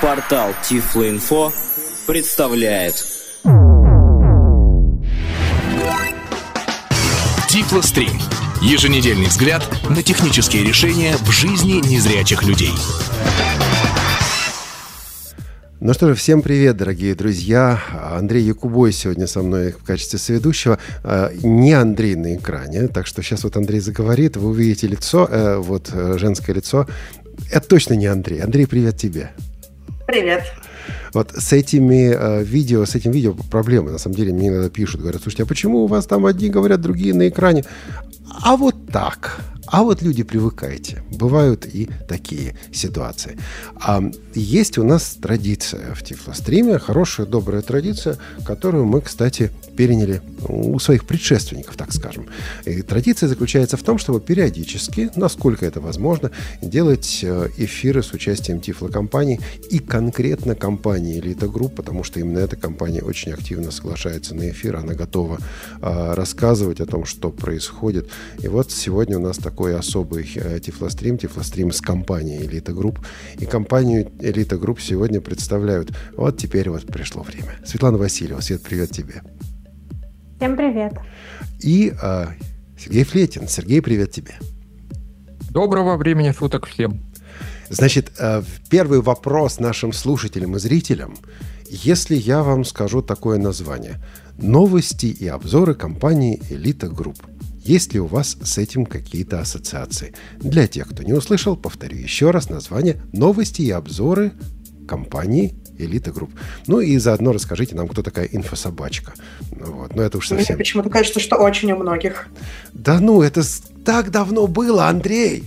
Портал Тифлоинфо представляет Тифлострим. Еженедельный взгляд на технические решения в жизни незрячих людей. Ну что же, всем привет, дорогие друзья. Андрей Якубой сегодня со мной в качестве соведущего. А, не Андрей на экране, так что сейчас вот Андрей заговорит, вы увидите лицо, э, вот э, женское лицо. Это точно не Андрей. Андрей, привет тебе. Привет. Вот с этими э, видео, с этим видео проблемы. На самом деле мне иногда пишут, говорят, слушайте, а почему у вас там одни говорят, другие на экране? А вот так. А вот люди привыкайте. Бывают и такие ситуации. А есть у нас традиция в Тифлостриме, хорошая, добрая традиция, которую мы, кстати, переняли у своих предшественников, так скажем. И традиция заключается в том, чтобы периодически, насколько это возможно, делать э, эфиры с участием тифлокомпаний и конкретно компании Элита Групп, потому что именно эта компания очень активно соглашается на эфир, она готова э, рассказывать о том, что происходит. И вот сегодня у нас такой особый э, тифлострим, тифлострим с компанией Элита Групп. И компанию Элита Групп сегодня представляют. Вот теперь вот пришло время. Светлана Васильева, Свет, привет тебе. Всем привет. И э, Сергей Флетин. Сергей, привет тебе. Доброго времени суток всем. Значит, э, первый вопрос нашим слушателям и зрителям. Если я вам скажу такое название. Новости и обзоры компании «Элита Групп». Есть ли у вас с этим какие-то ассоциации? Для тех, кто не услышал, повторю еще раз название «Новости и обзоры компании Элита Групп. Ну и заодно расскажите нам, кто такая инфособачка. Вот. Но это уж совсем... Мне почему-то кажется, что очень у многих. Да ну, это так давно было, Андрей!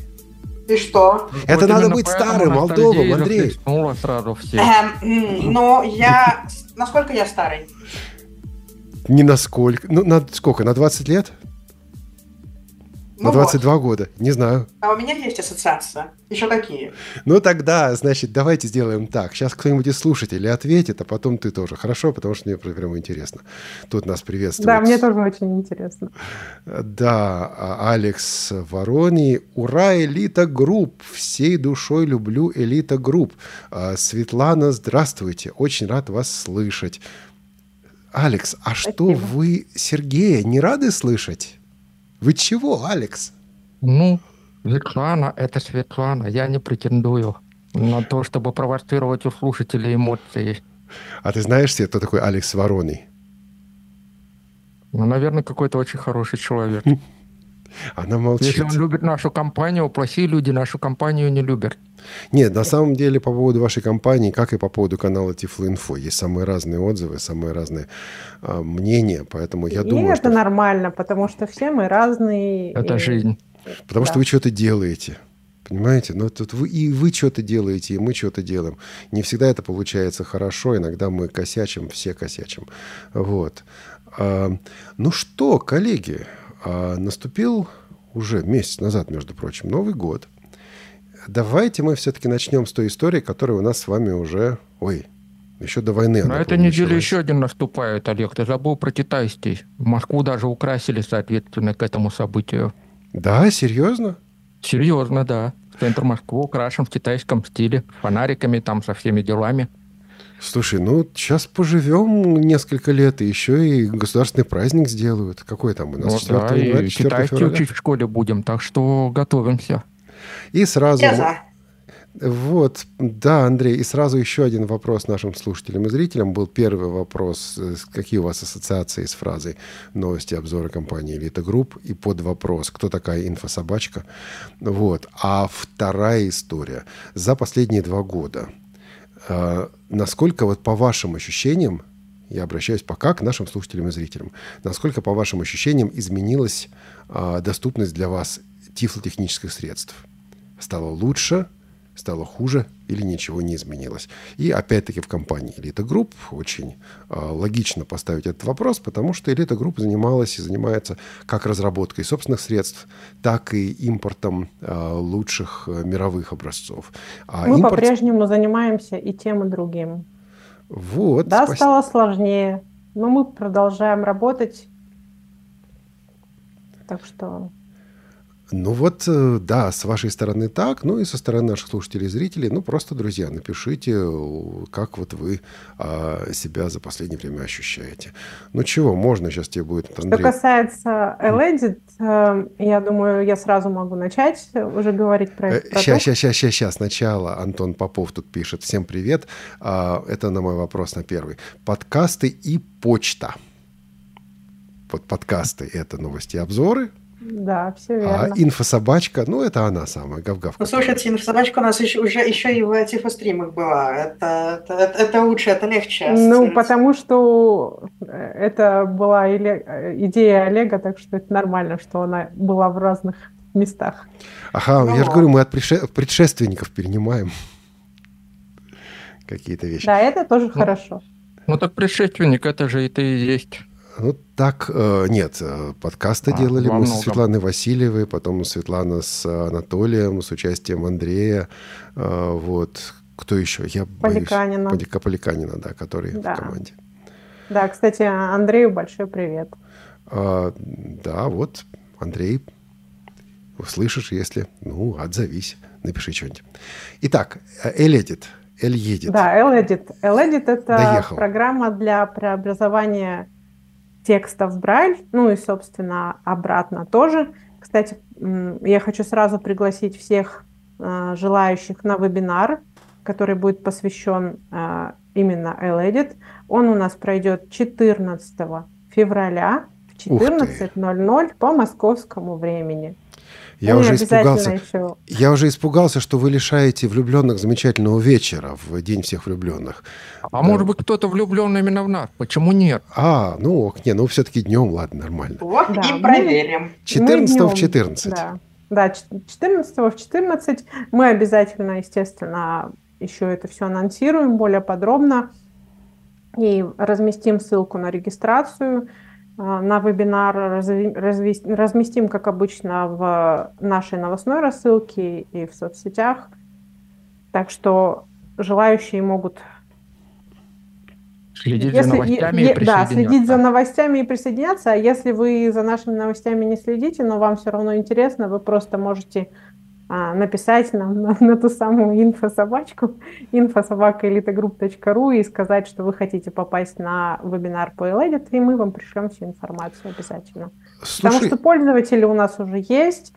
И что? Это вот надо быть старым, Молдовым, Андрей. Сразу все. Эм, но я... Насколько я старый? Не насколько. Ну, на сколько? На 20 лет? На ну 22 вот. года, не знаю. А у меня есть ассоциация. Еще какие? Ну тогда, значит, давайте сделаем так. Сейчас кто-нибудь из слушателей ответит, а потом ты тоже. Хорошо, потому что мне прямо интересно. Тут нас приветствует. Да, мне тоже очень интересно. Да, а, Алекс Вороний. Ура, Элита Групп. Всей душой люблю Элита Групп. А, Светлана, здравствуйте. Очень рад вас слышать. Алекс, а Спасибо. что вы Сергея не рады слышать? Вы чего, Алекс? Ну, Светлана — это Светлана. Я не претендую на то, чтобы провоцировать у слушателей эмоции. А ты знаешь себе, кто такой Алекс Вороний? Ну, наверное, какой-то очень хороший человек. Она молчит. Если он любит нашу компанию, плохие люди нашу компанию не любят. Нет, на самом деле по поводу вашей компании, как и по поводу канала Тифлоинфо, есть самые разные отзывы, самые разные э, мнения, поэтому я и думаю, это что... нормально, потому что все мы разные. Это и... жизнь. Потому да. что вы что-то делаете. Понимаете? Но тут вы, и вы что-то делаете, и мы что-то делаем. Не всегда это получается хорошо, иногда мы косячим, все косячим. Вот. А, ну что, коллеги, а наступил уже месяц назад, между прочим, Новый год. Давайте мы все-таки начнем с той истории, которая у нас с вами уже... Ой, еще до войны. На этой неделе еще один наступает, Олег. Ты забыл про китайский. Москву даже украсили, соответственно, к этому событию. Да, серьезно? Серьезно, да. Центр Москвы украшен в китайском стиле. Фонариками там, со всеми делами. Слушай, ну сейчас поживем несколько лет, и еще и государственный праздник сделают. Какой там у нас? Ну, 4 да, января, 4 китайский февраля? учить в школе будем, так что готовимся. И сразу... Я за. Вот, да, Андрей, и сразу еще один вопрос нашим слушателям и зрителям. Был первый вопрос, э, какие у вас ассоциации с фразой «Новости и обзоры компании Элита Групп» и под вопрос «Кто такая инфособачка?» Вот. А вторая история. За последние два года – насколько вот по вашим ощущениям, я обращаюсь пока к нашим слушателям и зрителям, насколько по вашим ощущениям изменилась а, доступность для вас тифлотехнических средств? Стало лучше – стало хуже или ничего не изменилось. И опять-таки в компании Elite Group очень э, логично поставить этот вопрос, потому что Elite Group занималась и занимается как разработкой собственных средств, так и импортом э, лучших э, мировых образцов. А Мы импорт... по-прежнему занимаемся и тем, и другим. Вот. Да, спас... стало сложнее, но мы продолжаем работать. Так что Ну вот, э, да, с вашей стороны так, ну и со стороны наших слушателей и зрителей, ну просто, друзья, напишите, э, как вот вы а, себя за последнее время ощущаете. Ну чего, можно сейчас тебе будет, Андрей. Что касается Eledit, э, я думаю, я сразу могу начать уже говорить про это. Сейчас, сейчас, сейчас, сейчас, сейчас, сначала Антон Попов тут пишет. Всем привет. А, это на мой вопрос на первый. Подкасты и почта. Под подкасты – это новости и обзоры, да, все а верно. А инфособачка, ну, это она самая, гав-гав. Ну, слушайте, инфособачка у нас еще, уже еще и в тифостримах была. Это, это, это лучше, это легче. Ну, потому что это была идея Олега, так что это нормально, что она была в разных местах. Ага, ну, я же говорю, мы от предшественников перенимаем какие-то вещи. Да, это тоже ну, хорошо. Ну так предшественник, это же это и есть. Ну, так, э, нет, э, подкасты а, делали мы со Светланой Васильевой, потом Светлана с Анатолием, с участием Андрея, э, вот. Кто еще? Я Поликанина. боюсь. Полика, Поликанина, да, который да. в команде. Да, кстати, Андрею большой привет. А, да, вот, Андрей, услышишь, если, ну, отзовись, напиши что-нибудь. Итак, Эледит. Эль едет. Да, Эледит. Эледит – это Доехал. программа для преобразования текстов в Брайль, ну и, собственно, обратно тоже. Кстати, я хочу сразу пригласить всех э, желающих на вебинар, который будет посвящен э, именно LEdit. Он у нас пройдет 14 февраля в 14.00 по московскому времени. Я уже испугался. Еще... Я уже испугался, что вы лишаете влюбленных замечательного вечера в день всех влюбленных. А да. может быть кто-то влюблен именно в нас? Почему нет? А, ну ок, не, ну все-таки днем, ладно, нормально. Вот да, и проверим. 14 в 14. Да. Да, 14 в 14. Мы обязательно, естественно, еще это все анонсируем более подробно и разместим ссылку на регистрацию. А, на вебинар разместим, как обычно, в нашей новостной рассылке и в соцсетях. Так что желающие могут Следить если, за новостями е, и присоединяться. Да, следить за новостями и присоединяться. А если вы за нашими новостями не следите, но вам все равно интересно, вы просто можете написать нам на, на ту самую инфособачку инфособакаэлитагрупп.ру и сказать, что вы хотите попасть на вебинар по Eledit, и мы вам пришлем всю информацию обязательно. Слушай... Потому что пользователи у нас уже есть,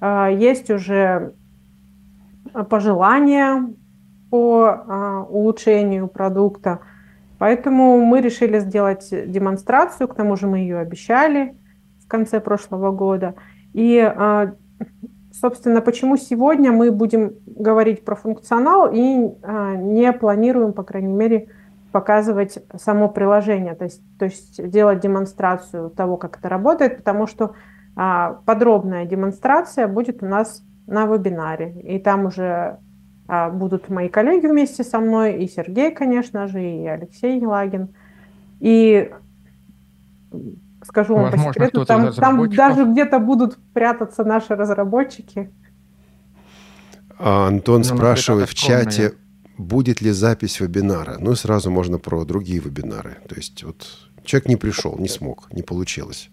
а, есть уже пожелания по а, улучшению продукта, поэтому мы решили сделать демонстрацию, к тому же мы ее обещали в конце прошлого года, и собственно, почему сегодня мы будем говорить про функционал и а, не планируем, по крайней мере, показывать само приложение, то есть, то есть делать демонстрацию того, как это работает, потому что а, подробная демонстрация будет у нас на вебинаре, и там уже а, будут мои коллеги вместе со мной, и Сергей, конечно же, и Алексей Елагин, и скажу вам Возможно, по секрету, там, там даже где-то будут прятаться наши разработчики. А Антон ну, спрашивает в чате, будет ли запись вебинара. Ну, сразу можно про другие вебинары. То есть вот человек не пришел, не смог, не получилось,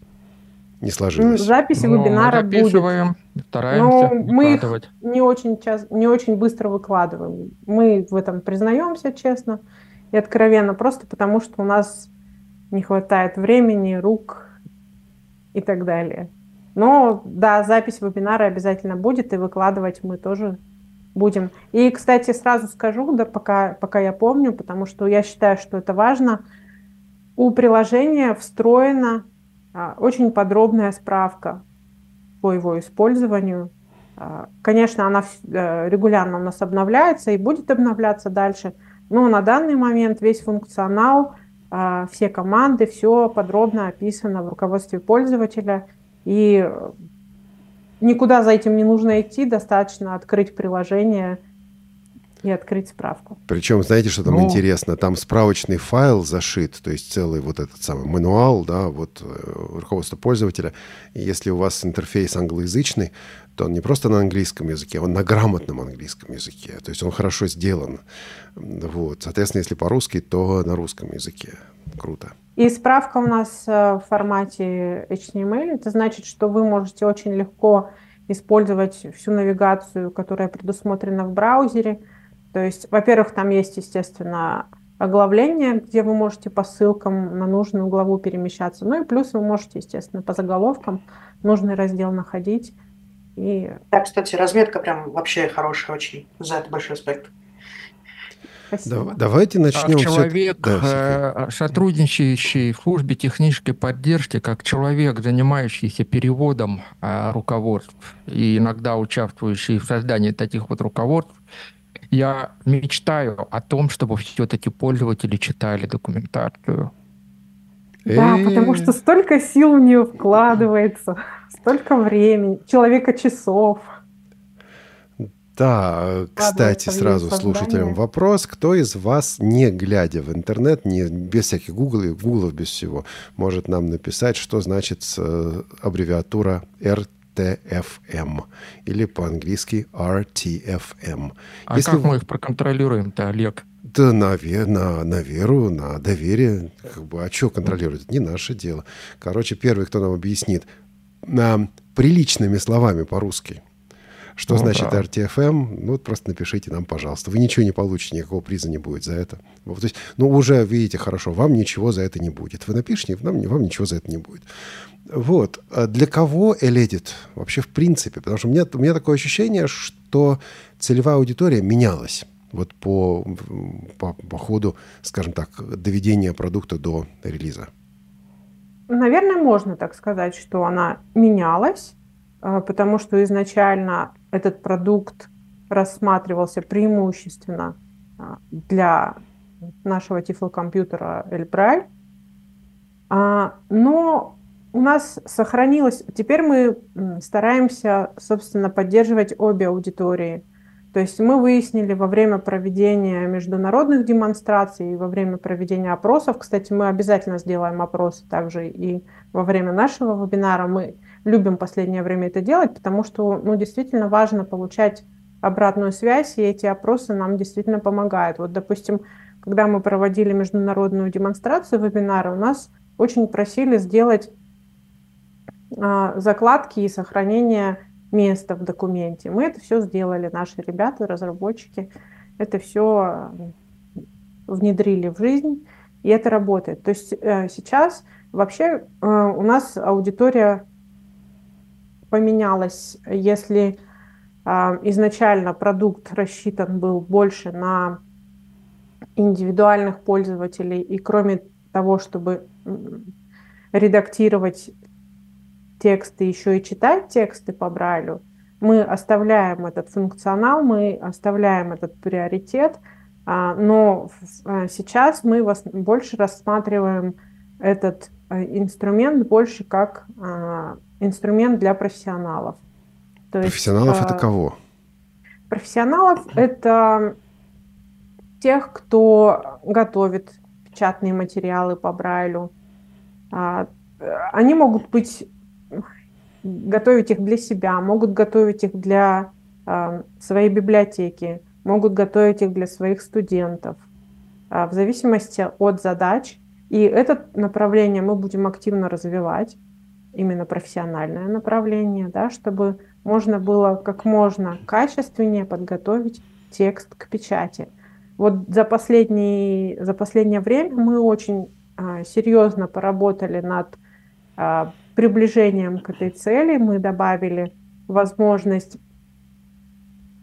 не сложилось. Запись ну, вебинара мы будет. Стараемся Но мы их не очень, час, не очень быстро выкладываем. Мы в этом признаемся честно и откровенно, просто потому что у нас не хватает времени, рук и так далее. Но да, запись вебинара обязательно будет, и выкладывать мы тоже будем. И, кстати, сразу скажу, да, пока, пока я помню, потому что я считаю, что это важно. У приложения встроена а, очень подробная справка по его использованию. А, конечно, она а, регулярно у нас обновляется и будет обновляться дальше, но на данный момент весь функционал – все команды, все подробно описано в руководстве пользователя. И никуда за этим не нужно идти, достаточно открыть приложение и открыть справку. Причем, знаете, что там ну, интересно? Там справочный файл зашит, то есть целый вот этот самый мануал, да, вот э, руководство пользователя. И если у вас интерфейс англоязычный, он не просто на английском языке, он на грамотном английском языке. То есть он хорошо сделан. Вот. Соответственно, если по-русски, то на русском языке. Круто. И справка у нас э, в формате HTML. Это значит, что вы можете очень легко использовать всю навигацию, которая предусмотрена в браузере. То есть, во-первых, там есть, естественно, оглавление, где вы можете по ссылкам на нужную главу перемещаться. Ну и плюс вы можете, естественно, по заголовкам нужный раздел находить. И... Да, кстати, разметка прям вообще хорошая очень. За это большой респект. Да, давайте начнем. Как человек, все... да, э, сотрудничающий в службе технической поддержки, как человек, занимающийся переводом э, руководств и иногда участвующий в создании таких вот руководств, я мечтаю о том, чтобы все-таки пользователи читали документацию. Да, потому что столько сил в нее вкладывается, столько времени, человека часов. Да, кстати, сразу слушателям вопрос. Кто из вас, не глядя в интернет, не, без всяких гуглов, гуглов, без всего, может нам написать, что значит э, аббревиатура RTFM или по-английски RTFM. А Если... как мы их проконтролируем-то, Олег? Да на, на, на веру, на доверие. Как бы, а что контролировать? Это не наше дело. Короче, первый, кто нам объяснит на, приличными словами по-русски, что ну, значит да. RTFM? Ну, вот просто напишите нам, пожалуйста. Вы ничего не получите, никакого приза не будет за это. Вот, то есть, ну, уже видите хорошо, вам ничего за это не будет. Вы напишите, вам, вам ничего за это не будет. Вот. А для кого Эледит вообще в принципе? Потому что у меня, у меня такое ощущение, что целевая аудитория менялась вот по, по, по ходу, скажем так, доведения продукта до релиза. Наверное, можно так сказать, что она менялась, а, потому что изначально этот продукт рассматривался преимущественно а, для нашего тифлокомпьютера Эльбраль. А, но у нас сохранилось... Теперь мы стараемся, собственно, поддерживать обе аудитории. То есть мы выяснили во время проведения международных демонстраций, во время проведения опросов, кстати, мы обязательно сделаем опросы также и во время нашего вебинара, мы любим в последнее время это делать, потому что ну, действительно важно получать обратную связь, и эти опросы нам действительно помогают. Вот, допустим, когда мы проводили международную демонстрацию вебинара, у нас очень просили сделать а, закладки и сохранение места в документе. Мы это все сделали, наши ребята, разработчики, это все внедрили в жизнь, и это работает. То есть э, сейчас вообще э, у нас аудитория поменялось, если изначально продукт рассчитан был больше на индивидуальных пользователей, и кроме того, чтобы редактировать тексты, еще и читать тексты по Брайлю, мы оставляем этот функционал, мы оставляем этот приоритет, а, но а, сейчас мы больше рассматриваем этот инструмент больше как инструмент для профессионалов. То профессионалов есть, это а, кого? Профессионалов это тех, кто готовит печатные материалы по Брайлю. А, они могут быть готовить их для себя, могут готовить их для а, своей библиотеки, могут готовить их для своих студентов, в зависимости от задач. И это направление мы будем активно развивать именно профессиональное направление, да, чтобы можно было как можно качественнее подготовить текст к печати. Вот за, последний, за последнее время мы очень а, серьезно поработали над а, приближением к этой цели. Мы добавили возможность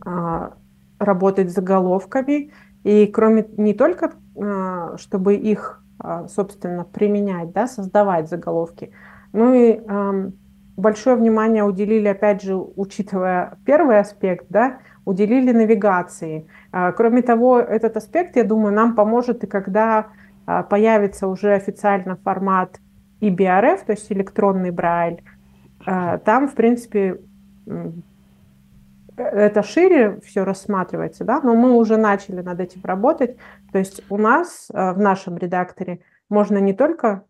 а, работать с заголовками. И кроме не только, а, чтобы их, а, собственно, применять, да, создавать заголовки, ну и э, большое внимание уделили, опять же, учитывая первый аспект, да, уделили навигации. Э, кроме того, этот аспект, я думаю, нам поможет и когда э, появится уже официально формат EBRF, то есть электронный Брайль. Э, там, в принципе, это шире все рассматривается, да, но мы уже начали над этим работать. То есть у нас в нашем редакторе можно не только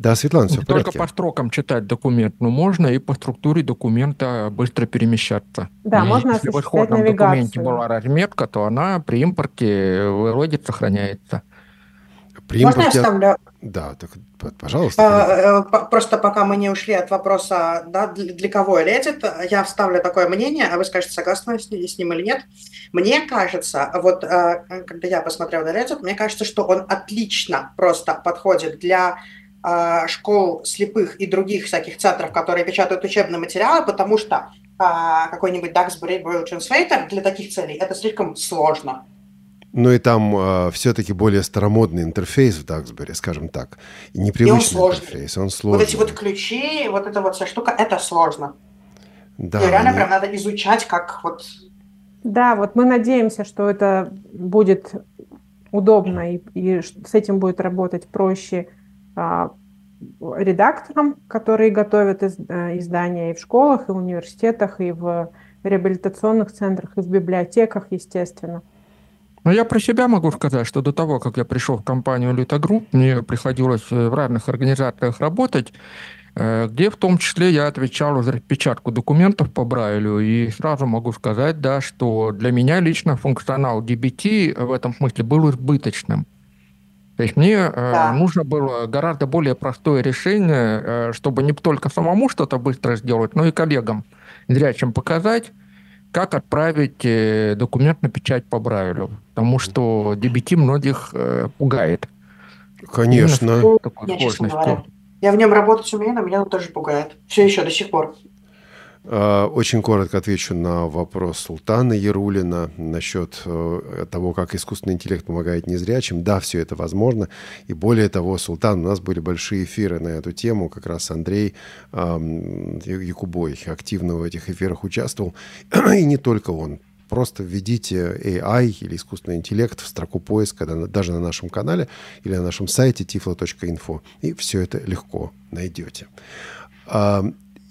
да, Светлана, все Не в порядке. только по строкам читать документ, но можно и по структуре документа быстро перемещаться. Да, и можно Если в исходном документе была разметка, то она при импорте в Word сохраняется. При Можно я импорте... вставлю? Да, так, пожалуйста. Фарид. Э, Просто пока мы не ушли от вопроса, да, для кого Reddit, я вставлю такое мнение, а вы скажете, согласны с ним или нет. Мне кажется, вот э, когда я посмотрел на Reddit, мне кажется, что он отлично просто подходит для э, школ слепых и других всяких центров, которые печатают учебные материалы, потому что э, какой-нибудь Duxbury Braille Translator для таких целей это слишком сложно. Ну и там все-таки более старомодный интерфейс в Duxbury, скажем так. И непривычный сложный. интерфейс, он Вот сложный. эти вот ключи, вот эта вот вся штука, это сложно. Да, И реально они- прям надо изучать, как вот Да, вот мы надеемся, что это будет удобно и, и с этим будет работать проще а, редакторам, которые готовят из- э, издания и в школах, и в университетах, и в реабилитационных центрах, и в библиотеках, естественно. Ну, я про себя могу сказать, что до того, как я пришел в компанию Элита Групп, мне приходилось э, в разных организациях работать, э, где в том числе я отвечал за распечатку документов по Брайлю. И сразу могу сказать, да, что для меня лично функционал DBT в этом смысле был избыточным. То есть мне э, Да. нужно было гораздо более простое решение, э, чтобы не только самому что-то быстро сделать, но и коллегам зрячим показать, как отправить э, документ на печать по Брайлю. Потому что DBT многих э, пугает. Конечно. Я, честно говоря. Я в нем работать умею, но меня он тоже пугает. Все еще до сих пор. А, Очень коротко отвечу на вопрос Султана Ярулина насчет э, того, как искусственный интеллект помогает незрячим. Да, все это возможно. И более того, Султан, у нас были большие эфиры на эту тему. Как раз Андрей Якубой активно в этих эфирах участвовал. И не только он. Просто введите AI или искусственный интеллект в строку поиска даже на нашем канале или на нашем сайте tiflo.info. И все это легко найдете.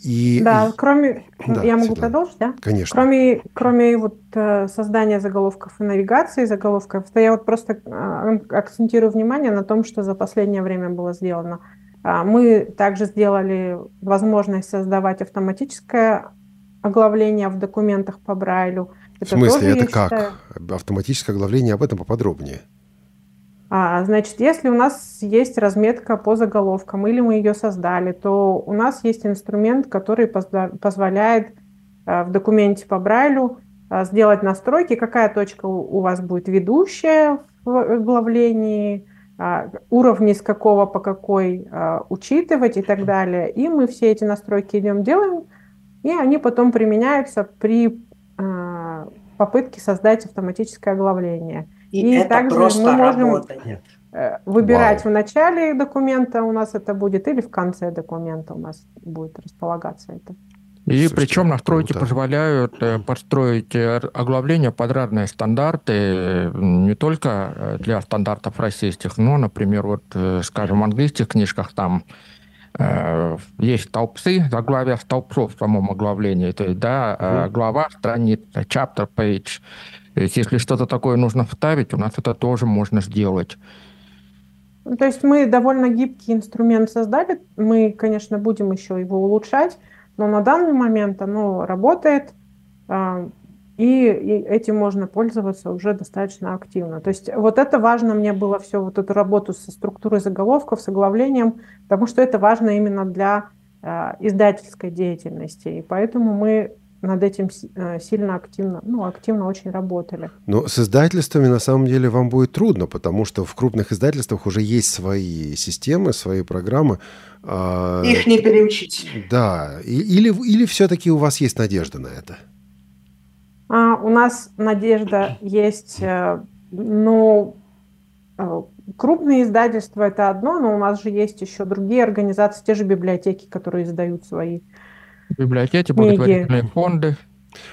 И, Да, кроме... Да, я могу Светлана. продолжить, да? конечно. Кроме, кроме вот э, создания заголовков и навигации заголовков, то я вот просто э, акцентирую внимание на том, что за последнее время было сделано. А, Мы также сделали возможность создавать автоматическое оглавление в документах по Брайлю. В смысле, тоже, это как? считаю, Автоматическое оглавление, об этом поподробнее. А, значит, если у нас есть разметка по заголовкам или мы ее создали, то у нас есть инструмент, который позволяет а, в документе по Брайлю а, сделать настройки, какая точка у вас будет ведущая в оглавлении, а, уровни с какого по какой а, учитывать и так далее. И мы все эти настройки идем делаем, и они потом применяются при попытке создать автоматическое оглавление. И, И это также просто мы можем- работает. Э, выбирать Вау. в начале документа у нас это будет или в конце документа у нас будет располагаться это. И Слушайте, причем настройки круто. позволяют э, подстроить э, оглавление под разные стандарты, не только для стандартов российских, но, например, вот, скажем, в английских книжках там э, есть столбцы, заглавия столбцов в самом оглавлении, то есть, да, э, Мгм. глава, страница, chapter page. То есть, если что-то такое нужно вставить, у нас это тоже можно сделать. Ну, то есть мы довольно гибкий инструмент создали, мы, конечно, будем еще его улучшать, но на данный момент оно работает, а, и, этим можно пользоваться уже достаточно активно. То есть вот это важно мне было все, вот эту работу со структурой заголовков, с оглавлением, потому что это важно именно для а, издательской деятельности, и поэтому мы над этим э, сильно активно, ну, активно очень работали. Но с издательствами на самом деле вам будет трудно, потому что в крупных издательствах уже есть свои системы, свои программы. А, Их не переучить. Да. Или, или все-таки у вас есть надежда на это? А, у нас надежда есть, э, ну, э, крупные издательства это одно, но у нас же есть еще другие организации, те же библиотеки, которые издают свои. Библиотеки, благотворительные фонды.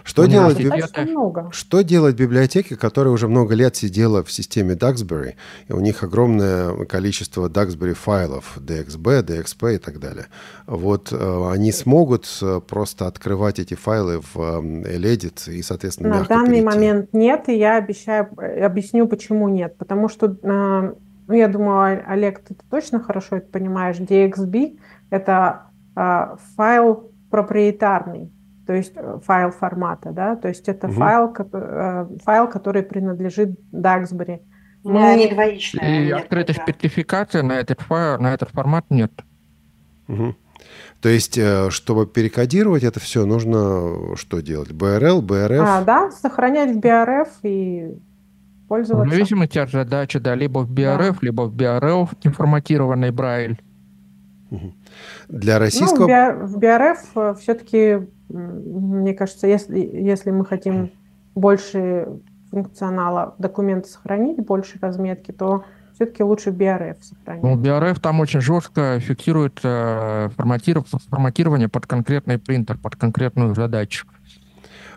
Что делать, биб- что делать библиотеке, которая уже много лет сидела в системе Duxbury, и у них огромное количество Duxbury файлов, DXB, DXP и так далее. Вот э, они смогут э, просто открывать эти файлы в э, Edit и, соответственно, На мягко данный перейти? момент нет, и я обещаю, э, объясню, почему нет. Потому что, э, ну, я думаю, Олег, ты точно хорошо это понимаешь, DXB – это э, файл проприетарный, то есть э, файл формата, да, то есть это Мгм. файл, э, файл, который принадлежит Duxbury. Мы... Они двоичные. И открытой спецификации на этот, файл, на этот формат нет. Угу. То есть, э, чтобы перекодировать это все, нужно что делать? BRL, BRF? А, да, сохранять в BRF и пользоваться. В зависимости от задачи, да, либо в BRF, да. либо в BRL, информатированный Брайль. Для российского... Ну, в BRF э, все-таки, мне кажется, если, если мы хотим больше функционала документа сохранить, больше разметки, то все-таки лучше BRF сохранить. Ну, BRF там очень жестко фиксирует э, форматирование под конкретный принтер, под конкретную задачу.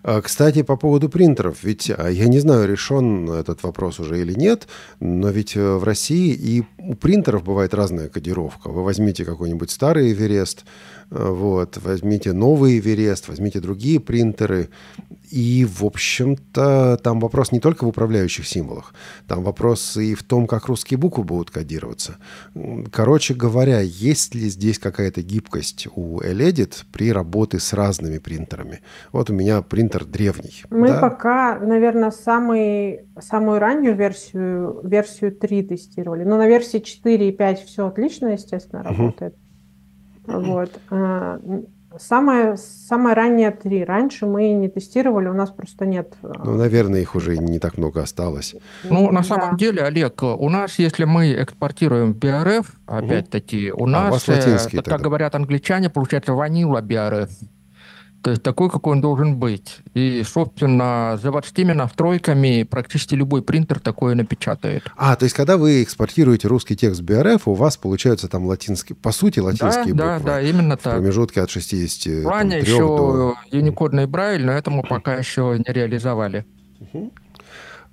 А, кстати, по поводу принтеров, ведь а, я не знаю, решен этот вопрос уже или нет, но ведь э, в России и у принтеров бывает разная кодировка. Вы возьмите какой-нибудь старый Эверест, вот, возьмите новый Эверест, возьмите другие принтеры, и, в общем-то, там вопрос не только в управляющих символах, там вопрос и в том, как русские буквы будут кодироваться. Короче говоря, есть ли здесь какая-то гибкость у Eledit при работе с разными принтерами? Вот у меня принтер древний. Мы да? пока, наверное, самый, самую раннюю версию, версию 3 тестировали. Но на версии 4 и 5 все отлично, естественно, работает. Угу. Вот. А, Самое, самое раннее три. Раньше мы не тестировали, у нас просто нет. Э, ну, наверное, их уже не так много осталось. Ну, на самом да. деле, Олег, у нас, если мы экспортируем BRF, опять-таки, у нас, а у вас латинский, э, как говорят англичане, получается ванила BRF. То есть такой, какой он должен быть. И, собственно, заводскими настройками практически любой принтер такое напечатает. А, то есть когда вы экспортируете русский текст BRF, у вас получаются там латинские, по сути, латинские да, буквы. Да, да, именно так. В промежутке от 60 В плане еще до... юникодный Брайль, но это мы пока еще не реализовали. Угу.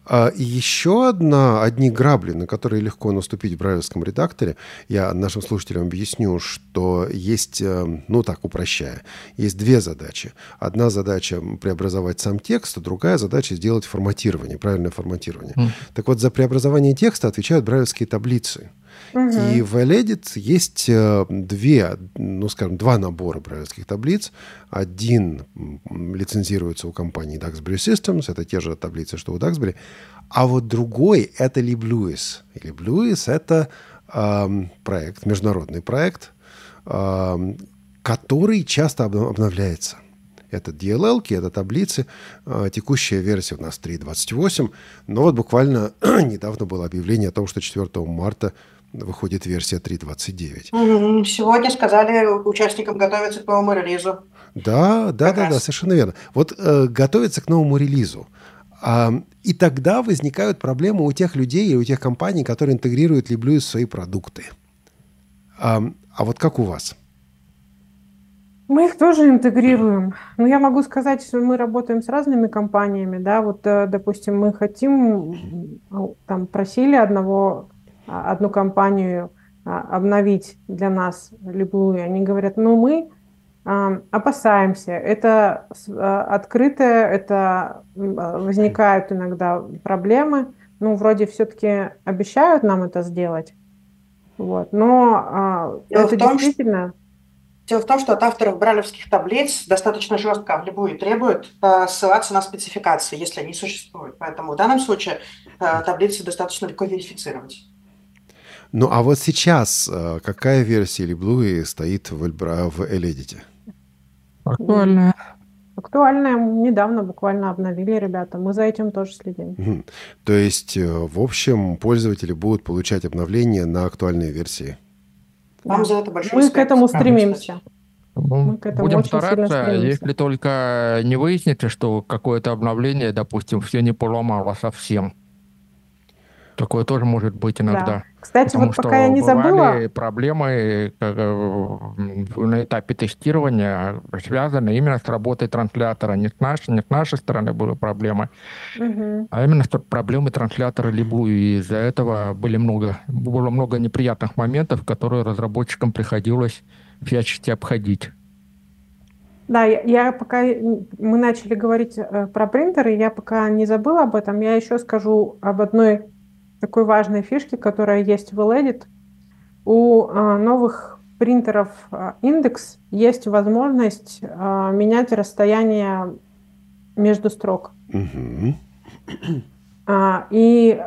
А еще одна, одни грабли, на которые легко наступить в брайлевском редакторе, я нашим слушателям объясню, что есть, э, ну так упрощая, есть две задачи. Одна задача преобразовать сам текст, а другая задача сделать форматирование, правильное форматирование. Mm. Так вот, за преобразование текста отвечают брайлевские таблицы. И в Edit есть э, две, ну, скажем, два набора брайлевских таблиц. Один лицензируется у компании Duxbury Systems, это те же таблицы, что у Duxbury. А вот другой — это LibLewis. И LibLewis — это э, проект, международный проект, э, который часто обновляется. Это DLL, это таблицы. Текущая версия у нас 3.28. Но вот буквально недавно было объявление о том, что 4 марта выходит версия 3.29. Сегодня сказали участникам готовиться к новому релизу. Да, да, как да, раз. да, совершенно верно. Вот э, готовиться к новому релизу. А, и тогда возникают проблемы у тех людей и у тех компаний, которые интегрируют Liblue в свои продукты. А, а вот как у вас? Мы их тоже интегрируем. Но я могу сказать, что мы работаем с разными компаниями. Да? Вот, э, допустим, мы хотим, там, просили одного одну компанию а, обновить для нас любую, они говорят, ну мы а, опасаемся, это открытое, это возникают иногда проблемы, ну вроде все-таки обещают нам это сделать, вот, но Дело это том, действительно... Что... Дело в том, что от авторов бралевских таблиц достаточно жестко в любую требуют ссылаться на спецификации, если они существуют. Поэтому в данном случае таблицы достаточно легко верифицировать. Ну, а вот сейчас э, какая версия LibLui стоит в, Эльбра, в Эледите? Актуальная. Актуальная. Недавно буквально обновили ребята. Мы за этим тоже следим. То есть, э, в общем, пользователи будут получать обновления на актуальные версии? Вам за это большое Мы к этому стремимся. Мы к этому Будем стараться, если только не выяснится, что какое-то обновление, допустим, все не поломало совсем. Такое тоже может быть иногда. Да. Кстати, Потому вот пока я не забыла... проблемы э, на этапе тестирования связаны именно с работой транслятора. Не с нашей, не с нашей стороны были проблемы, угу. а именно с проблемой транслятора Либу. И из-за этого были много, было много неприятных моментов, которые разработчикам приходилось всячески обходить. Да, я, я пока мы начали говорить э, про принтеры, я пока не забыла об этом. Я еще скажу об одной такой важной фишки, которая есть в Edit. У а, новых принтеров а, Index есть возможность а, менять расстояние между строк. И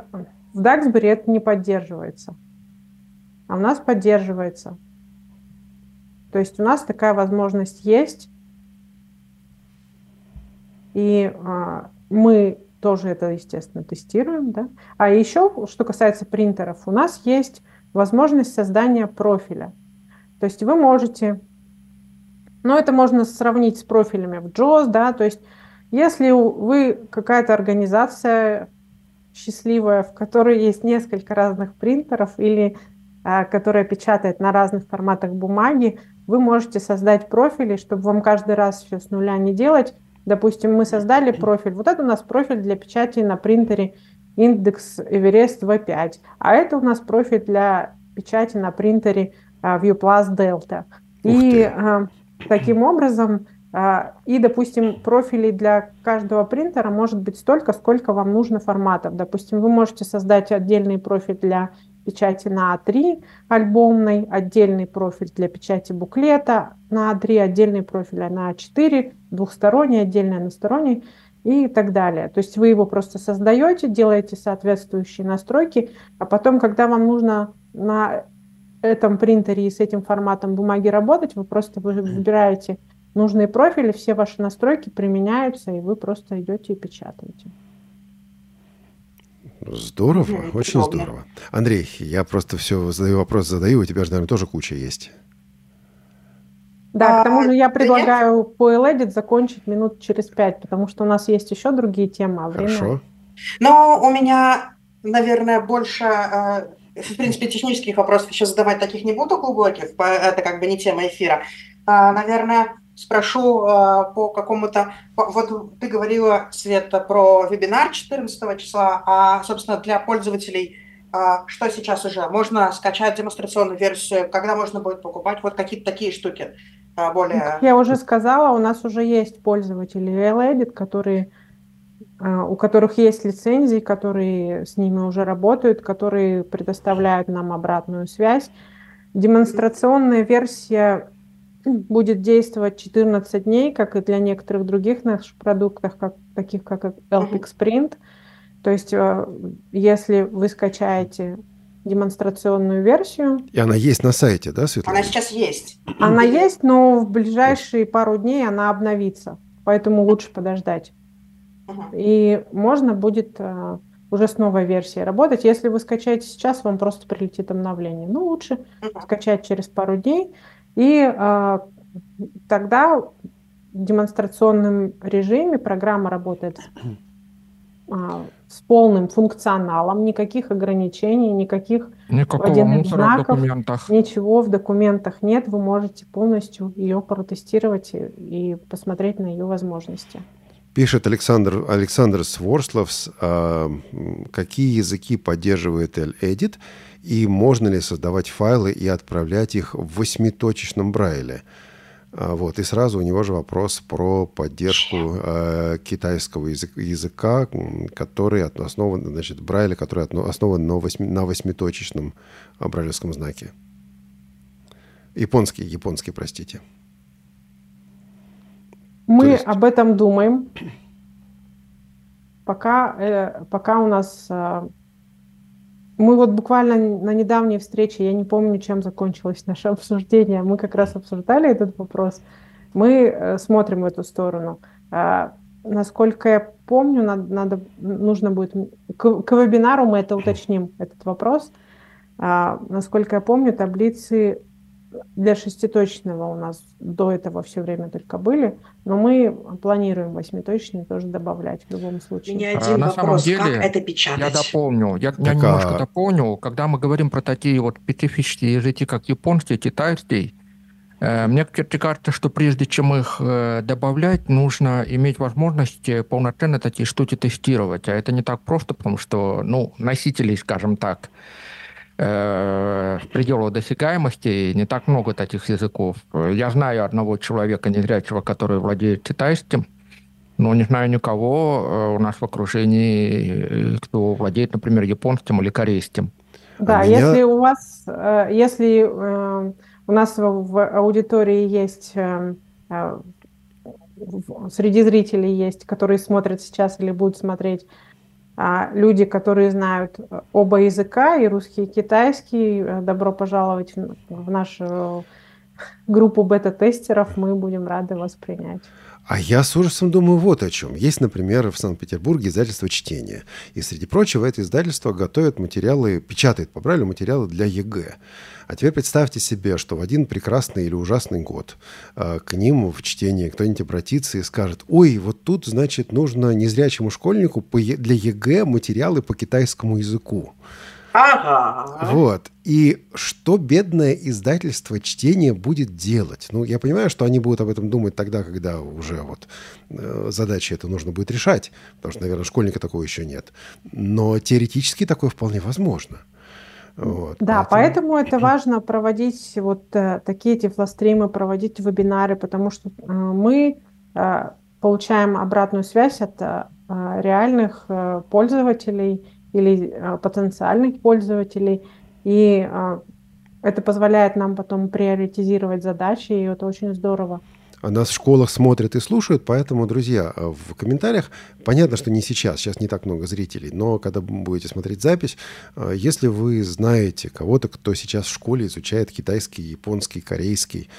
в Даксбери это не поддерживается. А у нас поддерживается. То есть у нас такая возможность есть. И мы тоже это, естественно, тестируем. Да? А еще, что касается принтеров, у нас есть возможность создания профиля. То есть вы можете, ну это можно сравнить с профилями в JOS, да, то есть если вы какая-то организация счастливая, в которой есть несколько разных принтеров или а, которая печатает на разных форматах бумаги, вы можете создать профили, чтобы вам каждый раз все с нуля не делать. Допустим, мы создали профиль. Вот это у нас профиль для печати на принтере индекс Everest V5, а это у нас профиль для печати на принтере а, ViewPlus Delta. И а, таким образом а, и, допустим, профилей для каждого принтера может быть столько, сколько вам нужно форматов. Допустим, вы можете создать отдельный профиль для печати на А3 альбомный, отдельный профиль для печати буклета на А3, отдельный профиль на А4, двухсторонний, отдельный односторонний и так далее. То есть вы его просто создаете, делаете соответствующие настройки, а потом, когда вам нужно на этом принтере и с этим форматом бумаги работать, вы просто выбираете нужные профили, все ваши настройки применяются, и вы просто идете и печатаете. Здорово, mm, очень удобно. здорово. Андрей, я просто все задаю вопрос, задаю, у тебя же, наверное, тоже куча есть. Да, а, к тому же я предлагаю по Edit закончить минут через пять, потому что у нас есть еще другие темы, а время... Хорошо. Но у меня, наверное, больше, э, в принципе, технических вопросов еще задавать таких не буду глубоких, это как бы не тема эфира. А, наверное, спрошу э, по какому-то... Вот ты говорила, Света, про вебинар 14 числа, а, собственно, для пользователей э, что сейчас уже? Можно скачать демонстрационную версию, когда можно будет покупать? Вот какие-то такие штуки э, более... Как я уже сказала, у нас уже есть пользователи VLEdit, которые у которых есть лицензии, которые с ними уже работают, которые предоставляют нам обратную связь. Демонстрационная версия будет действовать 14 дней, как и для некоторых других наших продуктов, как, таких как LPX Print. То есть, э, если вы скачаете демонстрационную версию... И она есть на сайте, да, Светлана? Она сейчас есть. Она есть, но в ближайшие пару дней она обновится. Поэтому лучше подождать. И можно будет э, уже с новой версией работать. Если вы скачаете сейчас, вам просто прилетит обновление. Ну, лучше скачать через пару дней. И а, тогда в демонстрационном режиме программа работает а, с полным функционалом, никаких ограничений, никаких Никакого знаков, в документах. Ничего в документах нет, вы можете полностью ее протестировать и, и посмотреть на ее возможности. Пишет Александр, Александр Сворсловс, э, какие языки поддерживает L-Edit и можно ли создавать файлы и отправлять их в восьмиточечном брайле. А, вот, и сразу у него же вопрос про поддержку э, китайского языка, языка, который основан, значит, брайля, который основан на, восьми, на восьмиточечном брайлевском знаке. Японский, японский, простите. Мы есть... об этом думаем. Пока, э, пока у нас э, мы вот буквально на недавней встрече, я не помню, чем закончилось наше обсуждение, мы как раз обсуждали этот вопрос. Мы э, смотрим в эту сторону. А, насколько я помню, надо, надо, нужно будет... К, к вебинару мы это уточним, этот вопрос. А, насколько я помню, таблицы для шеститочного у нас до этого все время только были, но мы планируем восьмиточные тоже добавлять в любом случае. У меня один а, вопрос, на самом деле, как это печатать? Я дополню, я, я немножко дополню. Когда мы говорим про такие вот специфические языки, как японский, китайский, э, мне кажется, что прежде чем их э, добавлять, нужно иметь возможность полноценно такие штуки тестировать. А это не так просто, потому что, ну, носителей, скажем так, э, пределу досягаемости, не так много таких языков. Я знаю одного человека незрячего, который владеет китайским, но не знаю никого э, у нас в окружении, кто владеет, например, японским или корейским. Да, меня... если у вас, э, если э, у нас в аудитории есть среди зрителей есть, которые смотрят сейчас или будут смотреть люди, которые знают э, оба языка, и русский, и китайский, э, добро пожаловать в нашу группу бета-тестеров. Мы будем рады вас принять. А я с ужасом думаю вот о чем. Есть, например, в Санкт-Петербурге издательство «Чтение». И, среди прочего, это издательство готовит материалы, печатает, по правилу, материалы для ЕГЭ. А теперь представьте себе, что в один прекрасный или ужасный год э, к ним в чтении кто-нибудь обратится и скажет, ой, вот тут, значит, нужно незрячему школьнику для ЕГЭ материалы по китайскому языку. Ага. Вот. И что бедное издательство чтения будет делать? Ну, я понимаю, что они будут об этом думать тогда, когда уже вот э, задачи это нужно будет решать, потому что, наверное, школьника такого еще нет. Но теоретически такое вполне возможно. Вот, да, поэтому... поэтому это важно проводить вот э, такие тифлостримы, проводить вебинары, потому что э, мы э, получаем обратную связь от э, реальных э, пользователей или э, потенциальных пользователей, и э, это позволяет нам потом приоритизировать задачи, и это очень здорово. А нас в школах смотрят и слушают, поэтому, друзья, в комментариях, понятно, что не сейчас, сейчас не так много зрителей, но когда будете смотреть запись, если вы знаете кого-то, кто сейчас в школе изучает китайский, японский, корейский